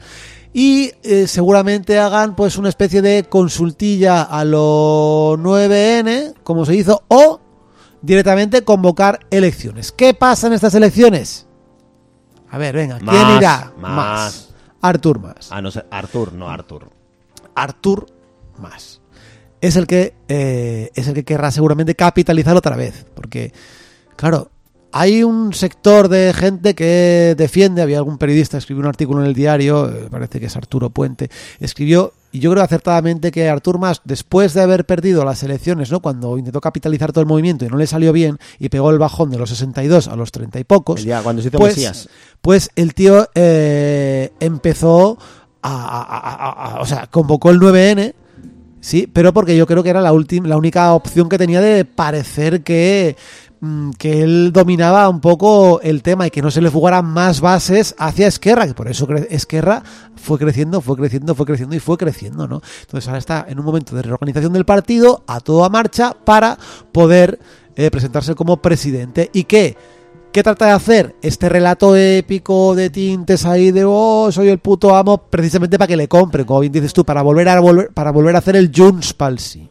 y eh, seguramente hagan pues una especie de consultilla a lo 9N, como se hizo, o directamente convocar elecciones. ¿Qué pasa en estas elecciones? A ver, venga, ¿quién Más, irá? más. Artur más. Ah, no sé, Artur, no Artur. Artur más. Es el que eh, es el que querrá seguramente capitalizar otra vez. Porque, claro, hay un sector de gente que defiende, había algún periodista, escribió un artículo en el diario, eh, parece que es Arturo Puente, escribió, y yo creo acertadamente que Artur Mas, después de haber perdido las elecciones, ¿no? cuando intentó capitalizar todo el movimiento y no le salió bien, y pegó el bajón de los 62 a los 30 y pocos, Ya, cuando se hizo pues, Mesías. pues el tío eh, empezó a, o sea, convocó el 9N, sí, pero porque yo creo que era la última, la única opción que tenía de parecer que mm, que él dominaba un poco el tema y que no se le fugaran más bases hacia Esquerra, que por eso Esquerra fue creciendo, fue creciendo, fue creciendo y fue creciendo, ¿no? Entonces ahora está en un momento de reorganización del partido, a toda marcha, para poder eh, presentarse como presidente. ¿Y qué? ¿Qué trata de hacer? Este relato épico de tintes ahí de oh, soy el puto amo, precisamente para que le compren, como bien dices tú, para volver a volver, para volver a hacer el Junts Palsy.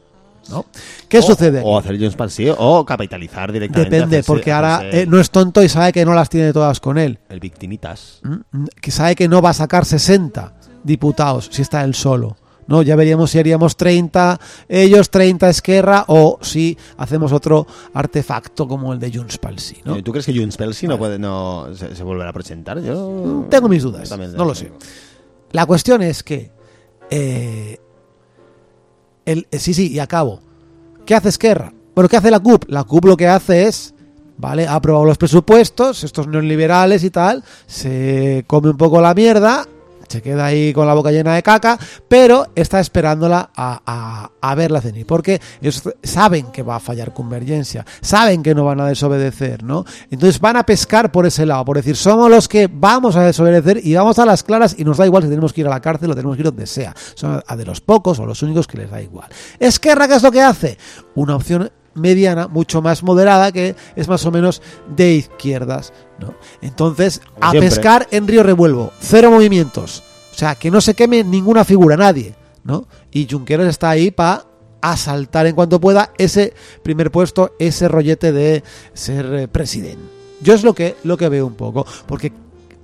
¿no? ¿Qué O- sucede? O hacer Jones Party o capitalizar directamente. Depende, hacerse- porque ahora eh, no es tonto y sabe que no las tiene todas con él. El victimitas. ¿m? Que sabe que no va a sacar 60 diputados si está él solo. ¿No? Ya veríamos si haríamos 30 ellos, 30 Esquerra o si hacemos otro artefacto como el de Junts. ¿no? ¿Tú crees que Junts Pelsi no puede no se, se volverá a presentar? Yo Tengo mis dudas, también no lo sé. La cuestión es que. eh, el, eh, sí, sí, y acabo. ¿Qué hace Esquerra? Bueno, ¿qué hace la CUP? La CUP lo que hace es. ¿Vale? Ha aprobado los presupuestos, estos neoliberales y tal. Se come un poco la mierda. Se queda ahí con la boca llena de caca. Pero está esperándola a, verla venir. Porque ellos saben que va a fallar convergencia. Saben que no van a desobedecer, ¿no? Entonces van a pescar por ese lado. Por decir, somos los que vamos a desobedecer y vamos a las claras y nos da igual si tenemos que ir a la cárcel o tenemos que ir donde sea. Son a de los pocos o los únicos que les da igual. Esquerra, ¿qué es lo que hace? Una opción mediana, mucho más moderada, que es más o menos de izquierdas, ¿no? Entonces, Como a siempre. pescar en Río Revuelvo, cero movimientos, o sea, que no se queme ninguna figura, nadie, ¿no? Y Junqueras está ahí para asaltar en cuanto pueda ese primer puesto, ese rollete de ser eh, presidente. Yo es lo que, lo que veo un poco, porque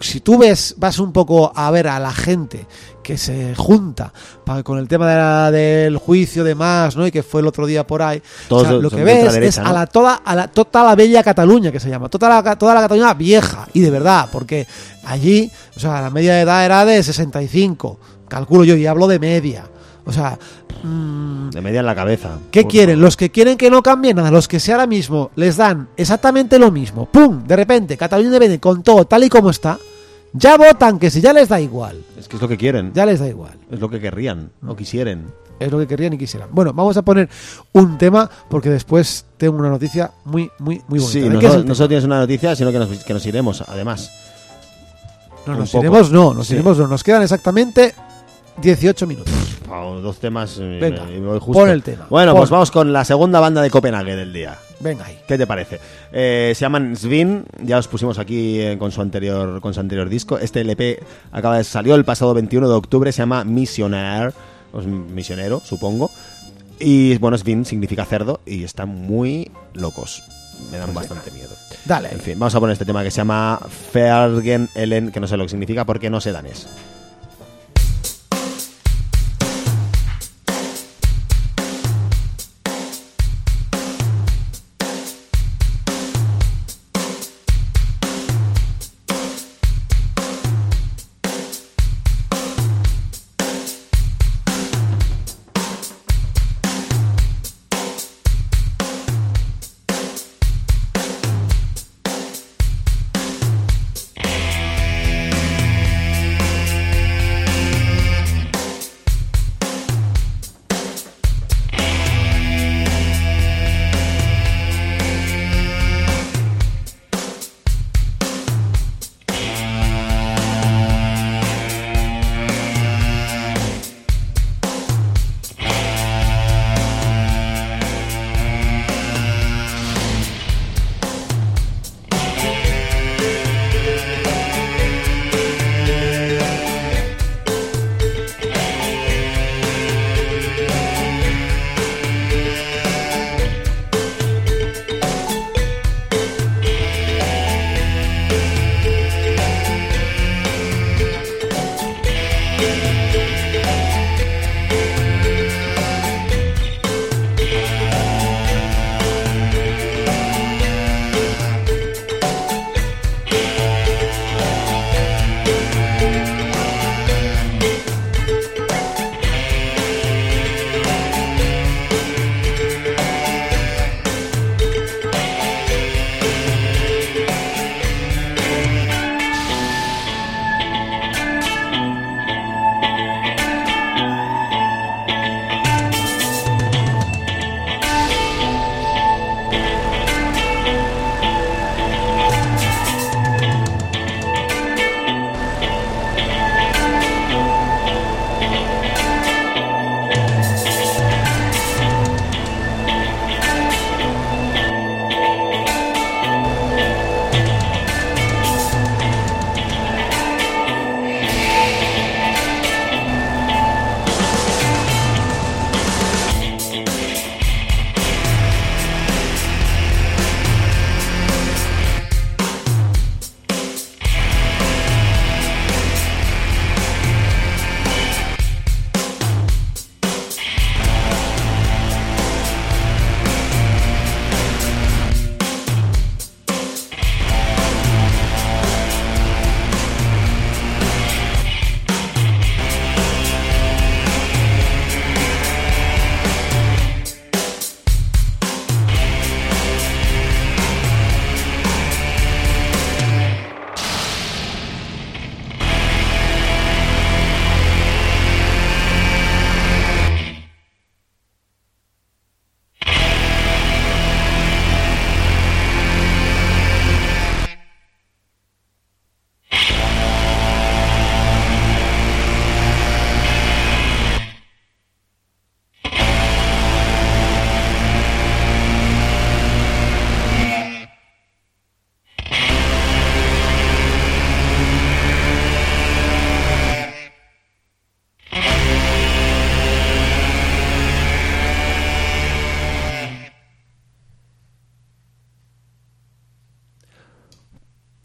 si tú ves, vas un poco a ver a la gente que se junta pa- con el tema de la- del juicio de más, ¿no? Y que fue el otro día por ahí. O sea, lo que ves es ¿no? a la toda, a la toda la bella Cataluña que se llama, toda la, toda la Cataluña vieja y de verdad, porque allí, o sea, la media edad era de 65, calculo yo y hablo de media. O sea, mm, De media en la cabeza. ¿Qué quieren? Los que quieren que no cambie nada, los que si ahora mismo les dan exactamente lo mismo, ¡pum! De repente, Cataluña depende con todo tal y como está, ya votan que si ya les da igual, Es que es lo que quieren. ya les da igual. Es lo que querrían o quisieren. Es lo que querían y quisieran. Bueno, vamos a poner un tema porque después tengo una noticia muy, muy, muy bonita. Sí, ¿De no, solo- no tienes una noticia, sino que nos, que nos iremos, además. No, nos poco. iremos, no, nos Sí. iremos, no. Nos quedan exactamente 18 minutos. Dos temas eh, Venga, me- me voy justo. pon el tema, Bueno, pon. pues vamos con la segunda banda de Copenhague del día. Venga ahí. ¿Qué te parece? Eh, se llaman Svin, ya os pusimos aquí eh, con su anterior con su anterior disco. Este LP acaba de salió el pasado 21 de octubre, se llama Missionaire, pues misionero, supongo. Y bueno, Svin significa cerdo y están muy locos. Me dan bastante miedo. Dale. En fin, vamos a poner este tema que se llama Fergen Ellen, que no sé lo que significa porque no sé danés.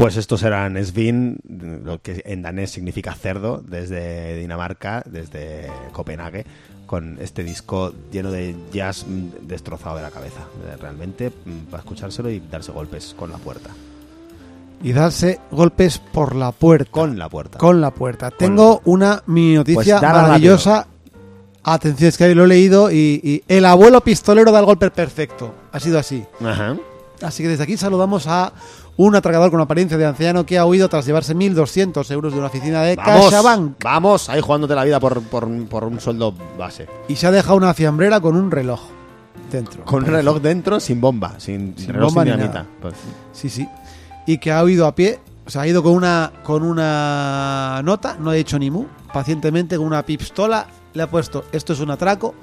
Pues estos eran Svin, lo que en danés significa cerdo, desde Dinamarca, desde Copenhague, con este disco lleno de jazz destrozado de la cabeza. Realmente, mm, para escuchárselo y darse golpes con la puerta. Y darse golpes por la puerta. Con la puerta. Con la puerta. Tengo una mini noticia Pues dala maravillosa. Atención, es que ahí lo he leído y, y el abuelo pistolero da el golpe perfecto. Ha sido así. Ajá. Así que desde aquí saludamos a un atracador con apariencia de anciano que ha huido tras llevarse 1.200 euros de una oficina de Vamos, CaixaBank vamos, ahí jugándote la vida por, por, por un sueldo base. y se ha dejado una fiambrera con un reloj dentro. Con un reloj dentro sin bomba, sin, Sin reloj bomba sin ni dinamita. Pues, Sí, sí. Y que ha huido a pie, o sea, ha ido con una con una nota, no ha dicho ni mu, pacientemente con una pistola, le ha puesto esto es un atraco,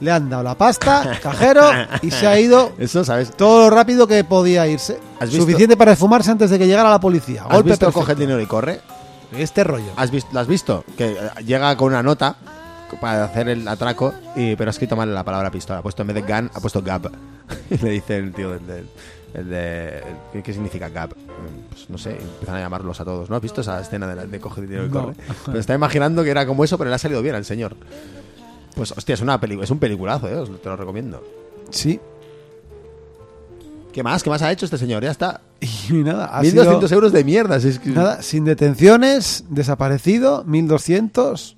le han dado la pasta, cajero, y se ha ido Eso, ¿sabes? todo lo rápido que podía irse. ¿Has visto- Suficiente para esfumarse antes de que llegara la policía. ¿Has Golpe visto coge el dinero y corre? Este rollo. ¿Has visto, ¿Lo has visto? Que eh, llega con una nota para hacer el atraco, y, pero ha escrito mal la palabra pistola. Ha puesto en vez de gun, ha puesto gap. y le dice el tío del. del- el de, ¿qué, qué significa gap? Mm, Pues no sé, empiezan a llamarlos a todos, ¿no? ¿Has visto esa escena de, la- de coge dinero y No. corre? Pero estaba imaginando que era como eso, pero le ha salido bien al señor. Pues hostia, es, una peli es un peliculazo, ¿eh? Te lo recomiendo. Sí. ¿Qué más? ¿Qué más ha hecho este señor? Ya está. Y nada, ha 1200 sido- euros de mierda. si es que- Nada, sin detenciones, desaparecido, 1200.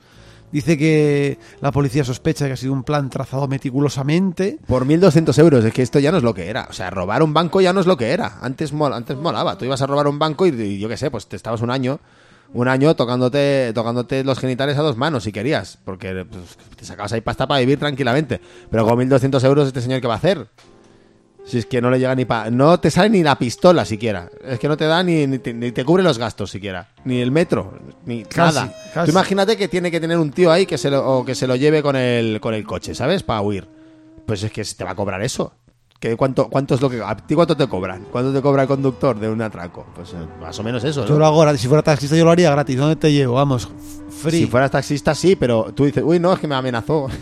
Dice que la policía sospecha que ha sido un plan trazado meticulosamente. Por 1.200 euros, es que esto ya no es lo que era. O sea, robar un banco ya no es lo que era. Antes, mol- antes molaba. Tú ibas a robar un banco y, y yo qué sé, pues te estabas un año, un año tocándote, tocándote los genitales a dos manos si querías. Porque pues, te sacabas ahí pasta para vivir tranquilamente. Pero con 1.200 euros, ¿este señor qué va a hacer? Si es que no le llega ni pa... No te sale ni la pistola siquiera. Es que no te da ni, ni, te, ni te cubre los gastos siquiera. Ni el metro. Ni Casi, nada. casi. Tú imagínate que tiene que tener un tío ahí que se lo, o que se lo lleve con el, con el coche, ¿sabes? Para huir. Pues es que te va a cobrar eso. ¿Qué, cuánto, ¿Cuánto es lo que... ¿A ti cuánto te cobran? ¿Cuánto te cobra el conductor de un atraco? Pues eh, más o menos eso, ¿no? Yo lo hago gratis. Si fuera taxista, yo lo haría gratis. ¿Dónde te llevo? Vamos, free. Si fueras taxista, sí, pero tú dices, uy, no, es que me amenazó.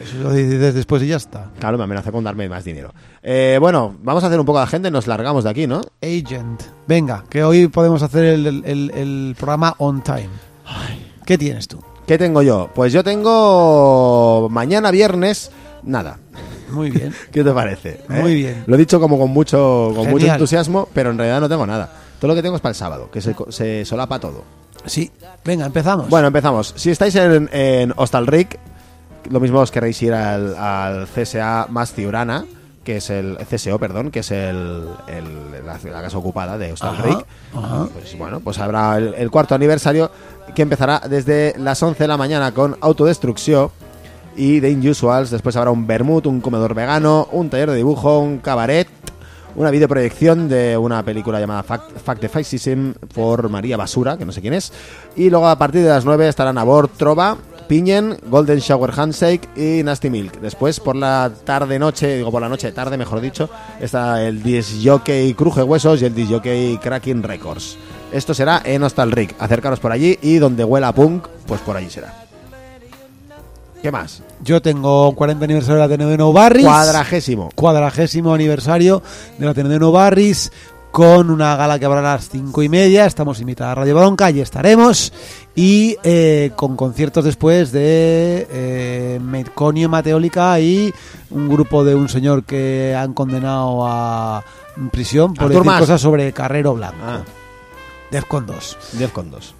Eso lo dices después y ya está. claro, me amenazó con darme más dinero. Eh, bueno, vamos a hacer un poco de agenda y nos largamos de aquí, ¿no? Agent. Venga, que hoy podemos hacer el, el- el- el programa on time. ¿Qué tienes tú? ¿Qué tengo yo? Pues yo tengo mañana viernes, nada. Muy bien. ¿Qué te parece? eh? Muy bien. Lo he dicho como con mucho, con mucho Genial. entusiasmo, pero en realidad no tengo nada. Todo lo que tengo es para el sábado, que se, co- se solapa todo. Sí. Venga, empezamos. Bueno, empezamos. Si estáis en, en Hostalric, lo mismo os queréis ir al, al CSA más Ciurana, que es el CSO, perdón, que es el, el- la, la casa ocupada de Hostalric. ajá. Pues bueno, pues habrá el, el cuarto aniversario que empezará desde las 11 de la mañana con autodestrucción y The Unusuals. Después habrá un vermut, un comedor vegano, un taller de dibujo, un cabaret, una videoproyección de una película llamada Fact, Fact the Fascism por María Basura, que no sé quién es. Y luego a partir de las 9 estarán a Trova, Piñen, Golden Shower Handshake y Nasty Milk. Después por la tarde-noche, digo por la noche-tarde mejor dicho, está el Disc Jockey Cruje Huesos y el Disc Jockey Cracking Records. Esto será en Hostalric. Acercaros por allí y donde huela punk, pues por allí será. ¿Qué más? Yo tengo 40 aniversario del Ateneo de Barris. Cuadragésimo. cuadragésimo aniversario del Ateneo de Barris con una gala que habrá a las cinco y media. Estamos invitados a Radio Bronca, allí estaremos. Y eh, con conciertos después de eh, Metconio, Mateólica y un grupo de un señor que han condenado a prisión por Artur decir Mas. cosas sobre Carrero Blanco. Ah, Defcon 2. 10 con 2.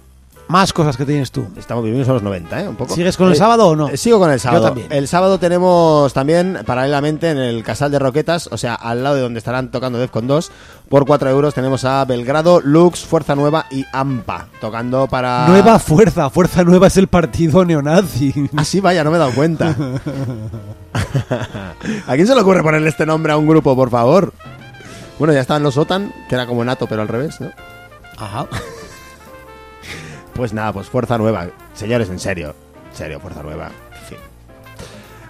Más cosas que tienes tú. Estamos viviendo a los 90, ¿eh? Un poco. ¿Sigues con el Eh, sábado o no? eh, Sigo con el sábado. Yo también. El sábado tenemos también, paralelamente, en el Casal de Roquetas, o sea, al lado de donde estarán tocando Defcon 2, por 4 euros tenemos a Belgrado, Lux, Fuerza Nueva y AMPA, tocando para... Nueva Fuerza. Fuerza Nueva es el partido neonazi. Ah, sí, vaya, no me he dado cuenta. ¿A quién se le ocurre ponerle este nombre a un grupo, por favor? Bueno, ya estaban los OTAN, que era como NATO, pero al revés, ¿no? Ajá. Pues nada, pues Fuerza Nueva. Señores, en serio. En serio, Fuerza Nueva. En fin.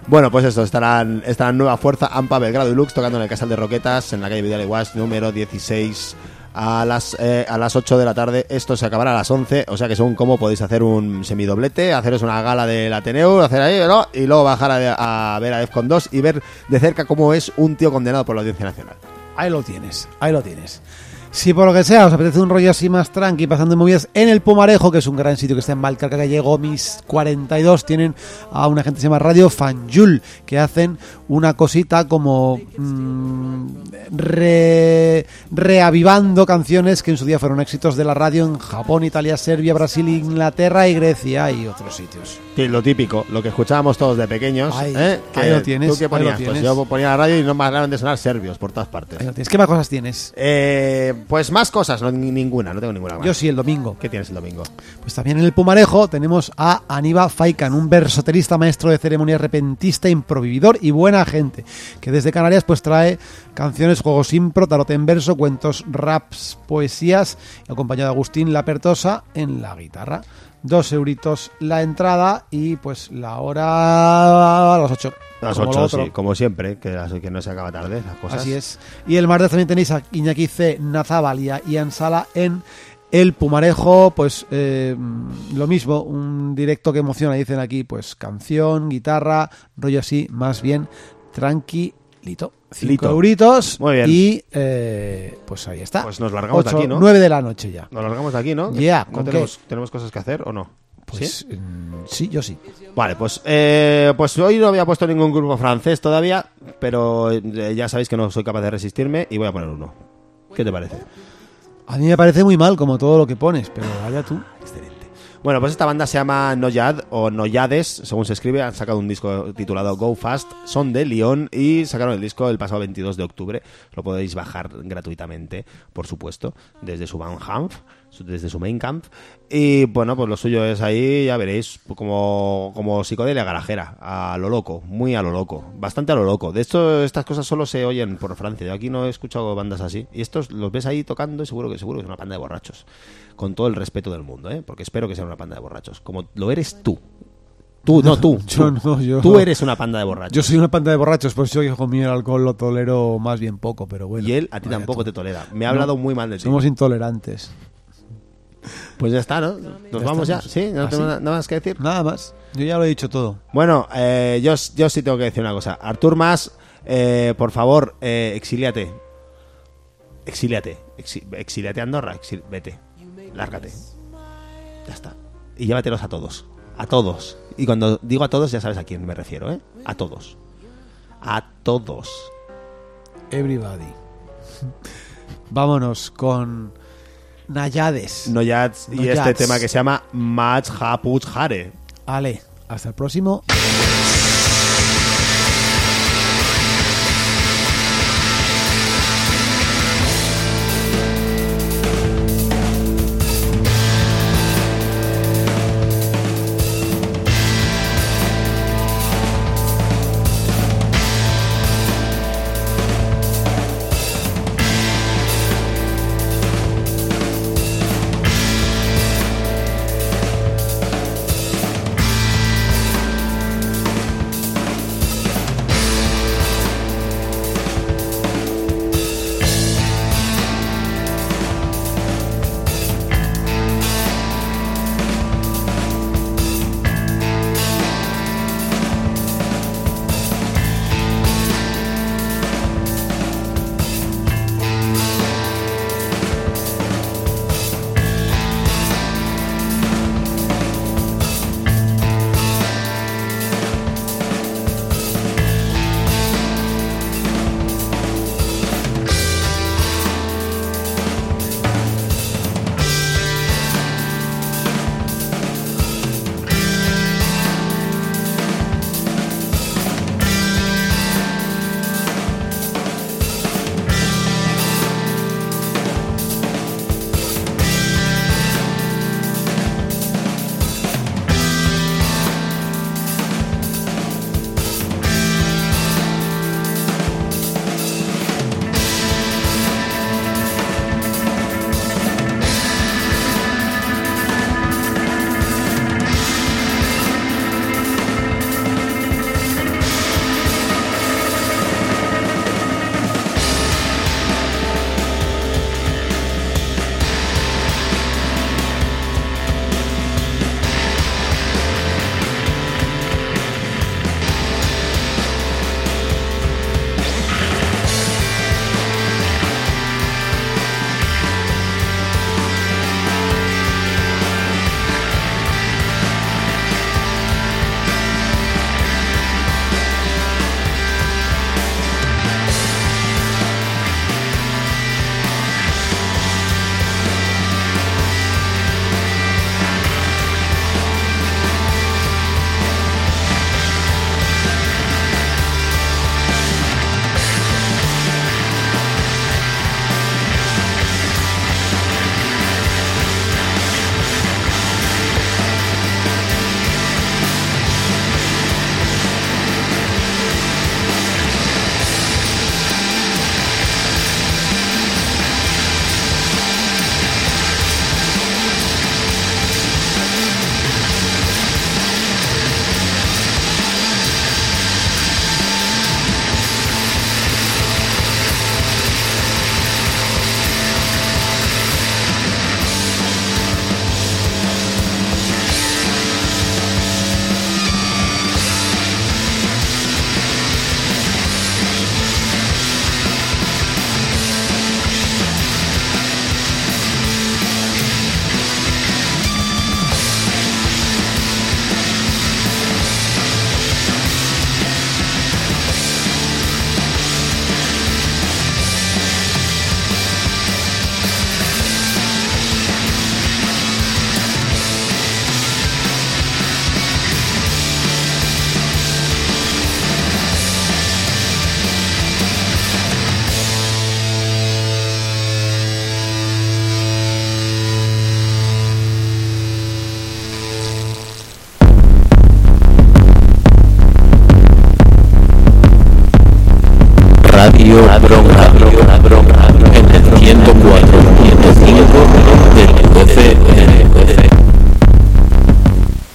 Bueno, pues eso, estarán, estarán Nueva Fuerza, AMPA, Belgrado y Lux tocando en el Casal de Roquetas, en la calle Vidal y Guas, número 16, a las, eh, a las 8 de la tarde. Esto se acabará a las 11, o sea que según cómo podéis hacer un semidoblete, haceros una gala del Ateneo, hacer ahí, ¿no? y luego bajar a, a ver a Defcon 2 y ver de cerca cómo es un tío condenado por la Audiencia Nacional. Ahí lo tienes, ahí lo tienes. Si por lo que sea os apetece un rollo así más tranqui, pasando en movidas en el Pumarejo, que es un gran sitio que está en Valcarca Gallego, mis 42, tienen a una gente que se llama Radio Fanjul, que hacen una cosita como mm, re- reavivando canciones que en su día fueron éxitos de la radio en Japón, Italia, Serbia, Brasil, Inglaterra y Grecia y otros sitios. Sí, lo típico, lo que escuchábamos todos de pequeños. Ahí, ¿eh? ahí lo tienes, ¿Tú qué ponías? tienes. Pues yo ponía la radio y no me acaban de sonar serbios por todas partes. Ahí lo tienes. ¿Qué más cosas tienes? Eh, pues más cosas, no, ni- ninguna, no tengo ninguna más. Yo sí, el domingo. ¿Qué tienes el domingo? Pues también en el Pumarejo tenemos a Aníbal Faikan, un versoterista, maestro de ceremonias, repentista, improvividor y buena gente, que desde Canarias pues trae canciones, juegos impro, tarot en verso, cuentos, raps, poesías, acompañado de Agustín Lapertosa en la guitarra. Dos euritos la entrada y pues la hora a las ocho. A las como 8, lo otro. sí, como siempre, que, las- que no se acaba tarde las cosas. Así es. Y el martes también tenéis a Iñaki C, Nazábal y a Ian Sala en El Pumarejo, pues eh, lo mismo, un directo que emociona, dicen aquí, pues canción, guitarra, rollo así, más bien tranquilito. Lito. euritos Muy bien. y eh, pues ahí está. Pues nos largamos de Ocho, aquí, ¿no? Nueve de la noche ya. Nos largamos de aquí, ¿no? Ya, ¿No ¿con tenemos, tenemos cosas que hacer o no? Pues ¿Sí? mm, sí, yo sí. Vale, pues, eh, pues hoy no había puesto ningún grupo francés todavía, pero eh, ya sabéis que no soy capaz de resistirme y voy a poner uno. ¿Qué te parece? A mí me parece muy mal como todo lo que pones, pero vaya tú. Bueno, pues esta banda se llama Noyad o Noyades, según se escribe. Han sacado un disco titulado Go Fast. Son de Lyon y sacaron el disco el pasado 22 de octubre. Lo podéis bajar gratuitamente, por supuesto, desde su Bandcamp, desde su main camp. Y bueno, pues lo suyo es ahí, ya veréis, como, como psicodelia garajera, a lo loco, muy a lo loco, bastante a lo loco. De hecho, estas cosas solo se oyen por Francia. Yo aquí no he escuchado bandas así. Y estos los ves ahí tocando y seguro que seguro que es una banda de borrachos con todo el respeto del mundo, ¿eh? porque espero que sea una panda de borrachos, como lo eres tú. Tú, no tú. Yo tú. no, yo- Tú eres una panda de borrachos. Yo soy una panda de borrachos, pues yo hijo mío el alcohol lo tolero más bien poco, pero bueno. y él a ti tampoco tú. te tolera. Me ha hablado muy mal de ti. Somos intolerantes. Pues ya está, ¿no? Nos Ya vamos ya. Sí, no ¿Ah, tengo sí? na- nada más que decir. Nada más. Yo ya lo he dicho todo. Bueno, eh, yo, yo sí tengo que decir una cosa. Artur Mas, eh, por favor, eh, exíliate. Exíliate. Exi- exíliate a Andorra. exil- vete. Lárgate. Ya está. Y llévatelos a todos. A todos. Y cuando digo a todos, ya sabes a quién me refiero, ¿eh? A todos. A todos. Everybody. Vámonos con Nayades. Noyats y Noyats. este tema que se llama Mach Haput Hare. Ale, hasta el próximo.